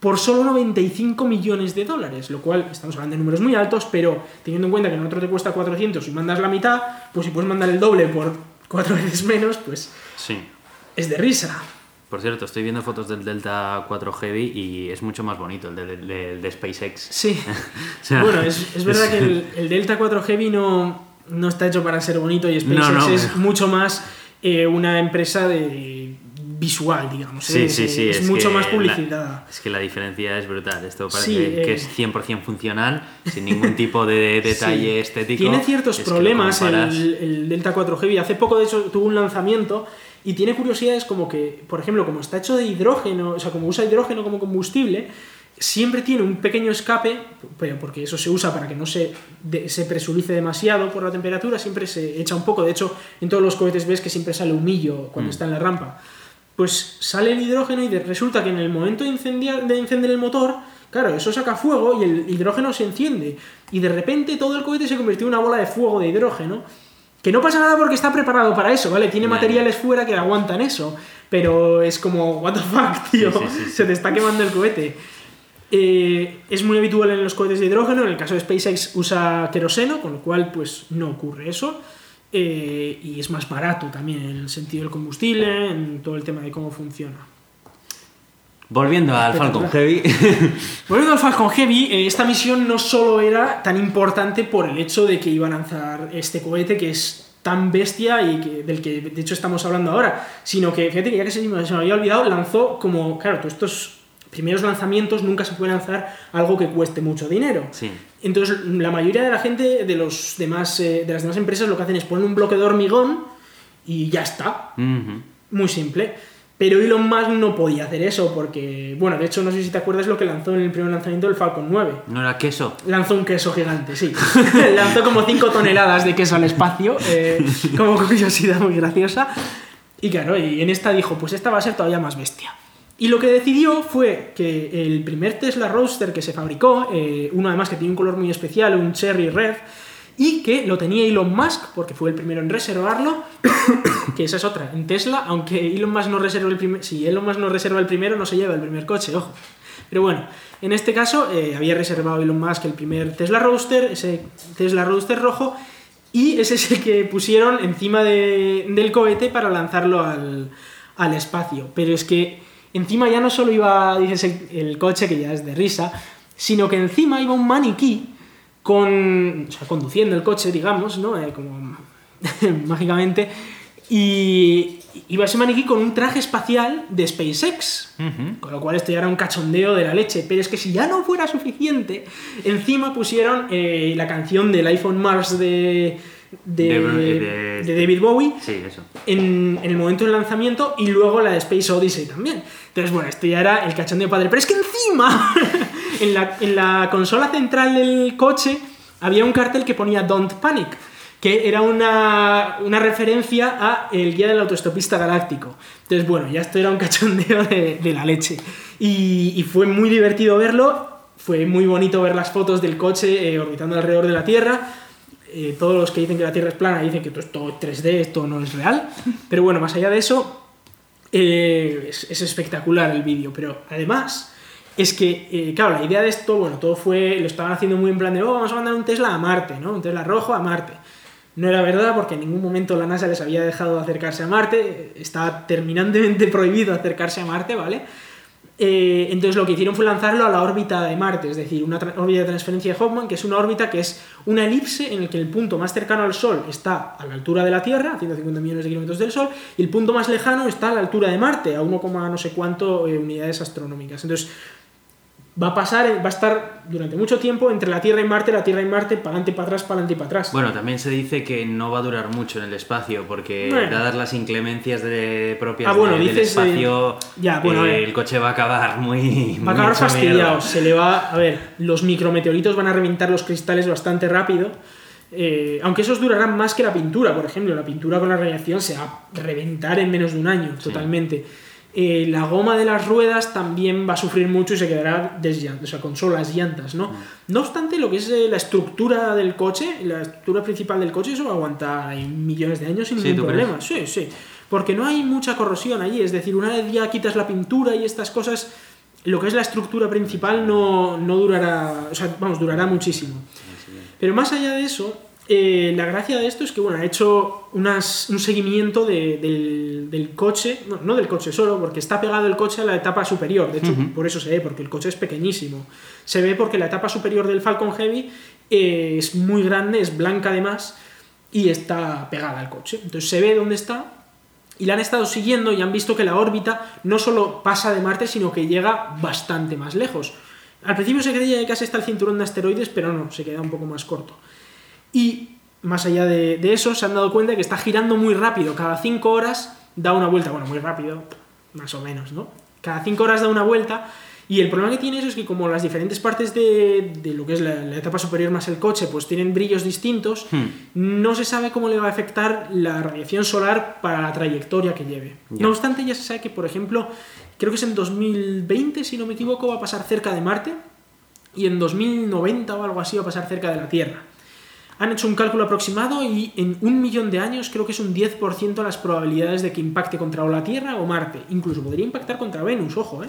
por solo 95 millones de dólares, lo cual estamos hablando de números muy altos, pero teniendo en cuenta que en otro te cuesta 400 y mandas la mitad, pues si puedes mandar el doble por cuatro veces menos, pues Sí. es de risa. Por cierto, estoy viendo fotos del Delta 4 Heavy y es mucho más bonito el de, de- de SpaceX. Sí. O sea, bueno, es, es verdad que el, el Delta 4 Heavy no, no está hecho para ser bonito y SpaceX No, no, es mucho más eh, una empresa de visual, digamos. Sí, ¿eh? sí, es, sí. es mucho más la- publicidad. es que la diferencia es brutal. Esto parece Sí, que eh, es 100% funcional, sin ningún tipo de detalle Sí. estético. Tiene ciertos Es problemas comparas- el, el Delta 4 Heavy. Hace poco, de hecho, tuvo un lanzamiento y tiene curiosidades como que, por ejemplo, como está hecho de hidrógeno, o sea, como usa hidrógeno como combustible, siempre tiene un pequeño escape, pero porque eso se usa para que no se, de- se presurice demasiado por la temperatura, siempre se echa un poco. De hecho, en todos los cohetes ves que siempre sale humillo cuando Mm. está en la rampa. Pues sale el hidrógeno y resulta que en el momento de, incendiar, de encender el motor, claro, eso saca fuego y el hidrógeno se enciende. Y de repente todo el cohete se convirtió en una bola de fuego de hidrógeno. Que no pasa nada porque está preparado para eso, ¿vale? Tiene materiales fuera que aguantan eso. Pero es como, what the fuck, tío. Sí, sí, sí, Se te está quemando el cohete. Eh, es muy habitual en los cohetes de hidrógeno. En el caso de SpaceX usa queroseno, con lo cual, pues no ocurre eso. Eh, y es más barato también en el sentido del combustible, en todo el tema de cómo funciona. Volviendo al Falcon. Heavy. Volviendo al Falcon Heavy, eh, esta misión no solo era tan importante por el hecho de que iba a lanzar este cohete que es tan bestia y que, del que de hecho estamos hablando ahora, sino que fíjate que ya que se me, se me había olvidado, lanzó como, claro, todos estos primeros lanzamientos nunca se puede lanzar algo que cueste mucho dinero. sí. Entonces, la mayoría de la gente de, los demás, eh, de las demás empresas lo que hacen es poner un bloque de hormigón y ya está. Muy simple. Pero Elon Musk no podía hacer eso porque, bueno, de hecho no sé si te acuerdas lo que lanzó en el primer lanzamiento del Falcon 9. ¿No era queso? Lanzó un queso gigante, sí. lanzó como 5 toneladas de queso al espacio, eh, como curiosidad muy graciosa. Y claro, y en esta dijo, pues esta va a ser todavía más bestia. Y lo que decidió fue que el primer Tesla Roadster que se fabricó, eh, uno además que tiene un color muy especial, un cherry red, y que lo tenía Elon Musk, porque fue el primero en reservarlo, que esa es otra, en Tesla, aunque Elon Musk no reserva el primer, si Elon Musk no reserva el primero, no se lleva el primer coche, ojo. Pero bueno, en este caso eh, había reservado Elon Musk el primer Tesla Roadster, ese Tesla Roadster rojo, y ese es el que pusieron encima de- del cohete para lanzarlo al, al espacio. Pero es que encima ya no solo iba, dices, el, el coche, que ya es de risa, sino que encima iba un maniquí con, o sea, conduciendo el coche, digamos, ¿no? Eh, como mágicamente. Y iba ese maniquí con un traje espacial de SpaceX. Con lo cual esto ya era un cachondeo de la leche. Pero es que si ya no fuera suficiente, encima pusieron eh, la canción del iPhone Mars de, de, De- de- de David Bowie Sí, eso. en, en el momento del lanzamiento y luego la de Space Odyssey también. Entonces, bueno, esto ya era el cachondeo padre. Pero es que encima, en la, en la consola central del coche había un cartel que ponía Don't Panic, que era una, una referencia a el guía del autoestopista galáctico. Entonces, bueno, ya esto era un cachondeo de, de la leche. Y, y fue muy divertido verlo. Fue muy bonito ver las fotos del coche eh, orbitando alrededor de la Tierra. Eh, todos los que dicen que la Tierra es plana dicen que esto es todo 3D, esto no es real. Pero bueno, más allá de eso, eh, es, es espectacular el vídeo. Pero además, es que, eh, claro, la idea de esto, bueno, todo fue, lo estaban haciendo muy en plan de, oh, vamos a mandar un Tesla a Marte, ¿no? Un Tesla rojo a Marte. No era verdad porque en ningún momento la NASA les había dejado de acercarse a Marte, estaba terminantemente prohibido acercarse a Marte, ¿vale? Eh, entonces lo que hicieron fue lanzarlo a la órbita de Marte, es decir, una órbita de transferencia de Hoffman, que es una órbita que es una elipse en el que el punto más cercano al Sol está a la altura de la Tierra, a 150 millones de kilómetros del Sol, y el punto más lejano está a la altura de Marte, a 1, no sé cuánto eh, unidades astronómicas. Entonces va a pasar, va a estar durante mucho tiempo entre la Tierra y Marte, la Tierra y Marte, para adelante y para atrás, para adelante y para atrás. Bueno, también se dice que no va a durar mucho en el espacio, porque Bueno. dadas las inclemencias de, propias Ah, bueno, de- del eh, espacio, ya, bueno, a eh, ver. el coche va a acabar muy... Va a acabar fastidiado. Se le va. A ver, los micrometeoritos van a reventar los cristales bastante rápido. eh, aunque esos durarán más que la pintura, por ejemplo. La pintura con la radiación se va a reventar en menos de un año, totalmente. Eh, la goma de las ruedas también va a sufrir mucho y se quedará desllan- o sea, con solo las llantas, ¿no? No obstante, lo que es eh, la estructura del coche, la estructura principal del coche, eso va a aguantar millones de años sin Sí, ningún problema. Sí, sí. Porque no hay mucha corrosión allí. Es decir, una vez ya quitas la pintura y estas cosas, lo que es la estructura principal no, no durará. O sea, vamos, durará muchísimo. Pero más allá de eso, eh, la gracia de esto es que, bueno, ha hecho unas- un seguimiento de- del, del coche, no, no del coche solo, porque está pegado el coche a la etapa superior. De hecho, por eso se ve, porque el coche es pequeñísimo. Se ve porque la etapa superior del Falcon Heavy eh, es muy grande, es blanca además, y está pegada al coche. Entonces se ve dónde está y la han estado siguiendo y han visto que la órbita no solo pasa de Marte, sino que llega bastante más lejos. Al principio se creía que casi está el cinturón de asteroides, pero no, se queda un poco más corto. Y más allá de, de eso, se han dado cuenta que está girando muy rápido. Cada 5 horas da una vuelta. Bueno, muy rápido, más o menos, ¿no? Cada 5 horas da una vuelta. Y el problema que tiene eso es que como las diferentes partes de, de lo que es la, la etapa superior más el coche, pues tienen brillos distintos, no se sabe cómo le va a afectar la radiación solar para la trayectoria que lleve. No obstante, ya se sabe que, por ejemplo, creo que es en 2020, si no me equivoco, va a pasar cerca de Marte y en 2090 o algo así va a pasar cerca de la Tierra. Han hecho un cálculo aproximado y en un millón de años creo que es un 10% las probabilidades de que impacte contra o la Tierra o Marte. Incluso podría impactar contra Venus, ojo, ¿eh?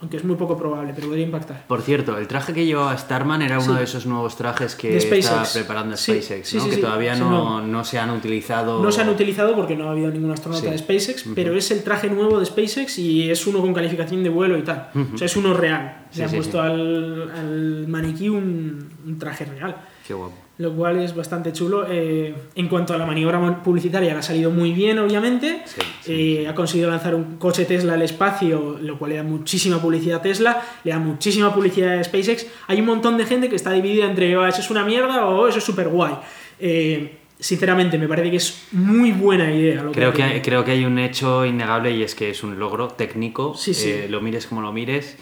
aunque es muy poco probable, pero podría impactar. Por cierto, el traje que llevaba Starman era uno Sí. de esos nuevos trajes que está preparando SpaceX, sí, ¿no? sí, que todavía no, no. no se han utilizado. No se han utilizado porque no ha habido ningún astronauta de SpaceX, pero es el traje nuevo de SpaceX y es uno con calificación de vuelo y tal. O sea, es uno real. Le han puesto. Al, al maniquí un, un traje real. Qué guapo. Lo cual es bastante chulo. Eh, en cuanto a la maniobra publicitaria, le ha salido muy bien, obviamente. Sí, sí. Eh, ha conseguido lanzar un coche Tesla al espacio, lo cual le da muchísima publicidad a Tesla, le da muchísima publicidad a SpaceX. Hay un montón de gente que está dividida entre "Oh, eso es una mierda o "Oh, eso es súper guay. sinceramente, me parece que es muy buena idea. Lo Creo que hay, creo que hay un hecho innegable y es que es un logro técnico, Sí, eh, lo mires como lo mires.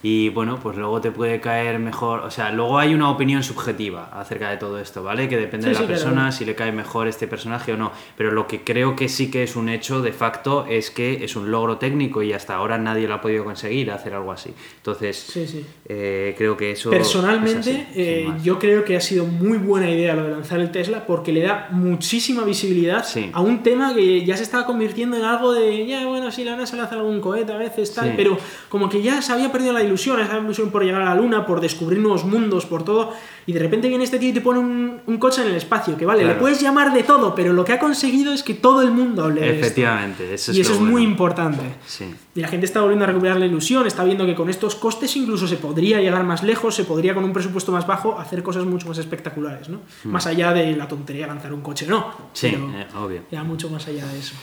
Y bueno, pues luego te puede caer mejor. O sea, luego hay una opinión subjetiva acerca de todo esto, ¿vale? Que depende Sí, de la sí, claro. persona si le cae mejor este personaje o no. Pero lo que creo que sí que es un hecho de facto es que es un logro técnico y hasta ahora nadie lo ha podido conseguir hacer algo así. Entonces, Sí, eh, creo que eso. Personalmente, es así, eh, yo creo que ha sido muy buena idea lo de lanzar el Tesla porque le da muchísima visibilidad a un tema que ya se estaba convirtiendo en algo de, ya, bueno, sí, la NASA lanza algún cohete a veces, tal, pero como que ya se había perdido la ilusión, esa ilusión por llegar a la Luna, por descubrir nuevos mundos, por todo, y de repente viene este tío y te pone un, un coche en el espacio, que vale, le puedes llamar de todo, pero lo que ha conseguido es que todo el mundo hable de esto. Efectivamente, eso es Y eso es muy importante. Sí. Y la gente está volviendo a recuperar la ilusión, está viendo que con estos costes incluso se podría llegar más lejos, se podría con un presupuesto más bajo hacer cosas mucho más espectaculares, ¿no? Más allá de la tontería de lanzar un coche, no. Sí, pero eh, obvio. ya mucho más allá de eso.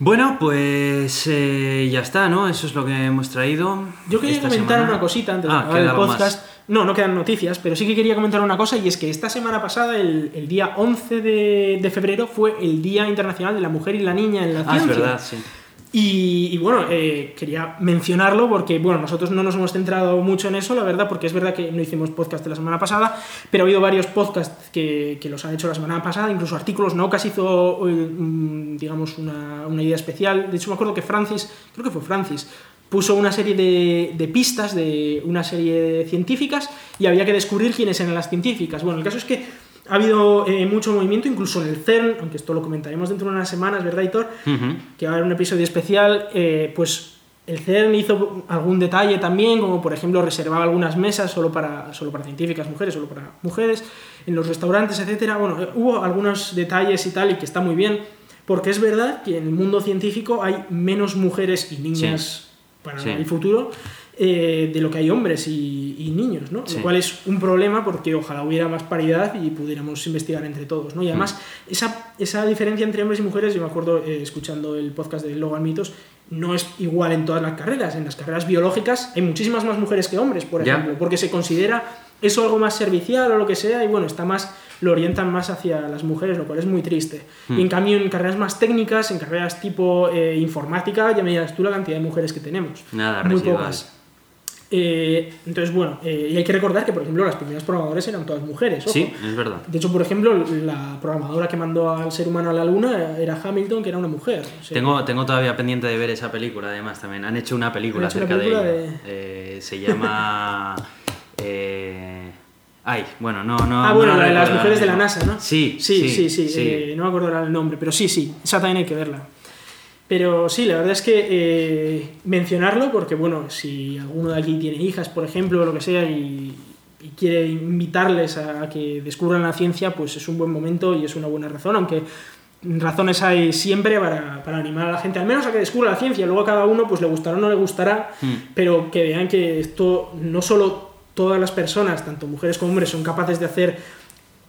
Bueno, pues eh, ya está, ¿no? Eso es lo que hemos traído. Yo quería comentar semana. una cosita antes de Ah, acabar queda el podcast. más. No, no quedan noticias, pero sí que quería comentar una cosa y es que esta semana pasada, el, el día 11 de, de febrero, fue el Día Internacional de la Mujer y la Niña en la Ah, es Ciencia. verdad, sí. Y, bueno, eh, quería mencionarlo porque, bueno, nosotros no nos hemos centrado mucho en eso, la verdad, porque es verdad que no hicimos podcast la semana pasada, pero ha habido varios podcasts que, que los han hecho la semana pasada, incluso artículos. Naucas hizo, eh, mm, digamos, una, una idea especial. De hecho, me acuerdo que Francis, creo que fue Francis, puso una serie de, de pistas de una serie de científicas y había que descubrir quiénes eran las científicas. Bueno, el caso es que ha habido eh, mucho movimiento, incluso en el CERN, aunque esto lo comentaremos dentro de unas semanas, ¿verdad, Hitor? Ujú. que va a haber un episodio especial, eh, pues el CERN hizo algún detalle también, como por ejemplo reservaba algunas mesas solo para, solo para científicas mujeres, solo para mujeres, en los restaurantes, etcétera. Bueno, eh, hubo algunos detalles y tal, y que está muy bien, porque es verdad que en el mundo científico hay menos mujeres y niñas para Sí. el futuro eh, de lo que hay hombres y, y niños, ¿no? Sí. Lo cual es un problema porque ojalá hubiera más paridad y pudiéramos investigar entre todos, ¿no? Y además, Mm. esa, esa diferencia entre hombres y mujeres, yo me acuerdo eh, escuchando el podcast de Logan Mitos, no es igual en todas las carreras. En las carreras biológicas hay muchísimas más mujeres que hombres, por ejemplo, porque se considera eso algo más servicial o lo que sea, y bueno, está más lo orientan más hacia las mujeres, lo cual es muy triste. Hmm. Y en cambio, en carreras más técnicas, en carreras tipo eh, informática, ya me dirás tú la cantidad de mujeres que tenemos. Nada, muy residual. pocas. Eh, entonces, bueno, eh, y hay que recordar que, por ejemplo, las primeras programadoras eran todas mujeres. ojo. Sí, es verdad. De hecho, por ejemplo, la programadora que mandó al ser humano a la luna era Hamilton, que era una mujer. O sea, Tengo, tengo todavía pendiente de ver esa película, además, también. Han hecho una película hecho una acerca película de de- ella. Eh, se llama... eh, Ay, bueno, no, no. Ah, no bueno, la la de las mujeres de la NASA. ¿no? Sí, Sí, sí, sí. sí. eh, no me acuerdo el nombre, pero sí, sí. Esa también hay que verla. Pero sí, la verdad es que eh, mencionarlo porque, bueno, si alguno de aquí tiene hijas, por ejemplo, o lo que sea, y, y quiere invitarles a que descubran la ciencia, pues es un buen momento y es una buena razón, aunque razones hay siempre para, para animar a la gente, al menos a que descubra la ciencia, luego a cada uno pues le gustará o no le gustará, Hmm. pero que vean que esto no solo todas las personas, tanto mujeres como hombres, son capaces de hacer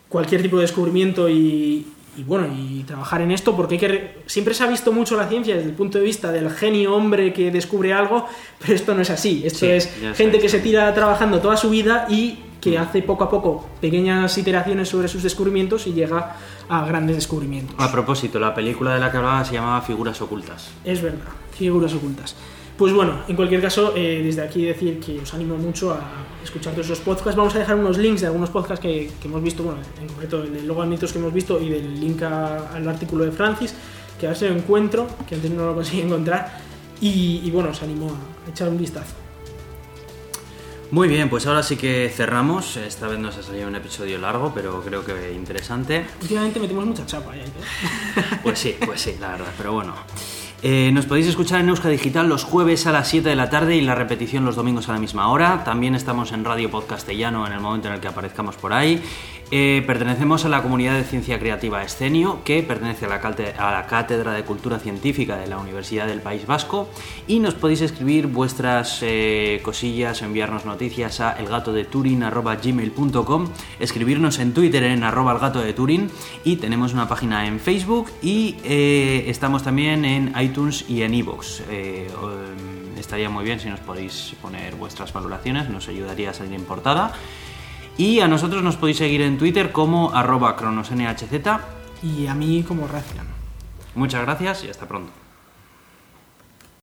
cualquier tipo de descubrimiento y, y, bueno, y trabajar en esto, porque hay que re- siempre se ha visto mucho la ciencia desde el punto de vista del genio hombre que descubre algo, pero esto no es así. Esto Sí, es gente que se tira trabajando toda su vida y que hace poco a poco pequeñas iteraciones sobre sus descubrimientos y llega a grandes descubrimientos. A propósito, la película de la que hablaba se llamaba Figuras Ocultas. Es verdad, figuras ocultas. Pues bueno, en cualquier caso, eh, desde aquí decir que os animo mucho a escuchar todos esos podcasts. Vamos a dejar unos links de algunos podcasts que, que hemos visto, bueno, en concreto el de Logan Mitos que hemos visto y del link a- al artículo de Francis, que a ver si lo encuentro, que antes no lo conseguí encontrar. Y, y bueno, os animo a echar un vistazo. Muy bien, pues ahora sí que cerramos. Esta vez nos ha salido un episodio largo, pero creo que interesante. Últimamente metemos mucha chapa, ¿eh? Pues sí, pues sí, la verdad, pero bueno. Eh, nos podéis escuchar en Euska Digital los jueves a las 7 de la tarde y la repetición los domingos a la misma hora. También estamos en Radio Podcastellano en el momento en el que aparezcamos por ahí. Eh, pertenecemos a la comunidad de ciencia creativa Escenio, que pertenece a la, Cátedra de Cultura Científica de la Universidad del País Vasco. Y nos podéis escribir vuestras eh, cosillas, enviarnos noticias a elgatodeturin.gmail.com, escribirnos en Twitter en arroba elgato de Turín y tenemos una página en Facebook y eh, estamos también en iTunes y en iVoox. Um, estaría muy bien si nos podéis poner vuestras valoraciones, nos ayudaría a salir en portada. Y a nosotros nos podéis seguir en Twitter como arroba cronosnhz. Y a mí como Racian. Muchas gracias y hasta pronto.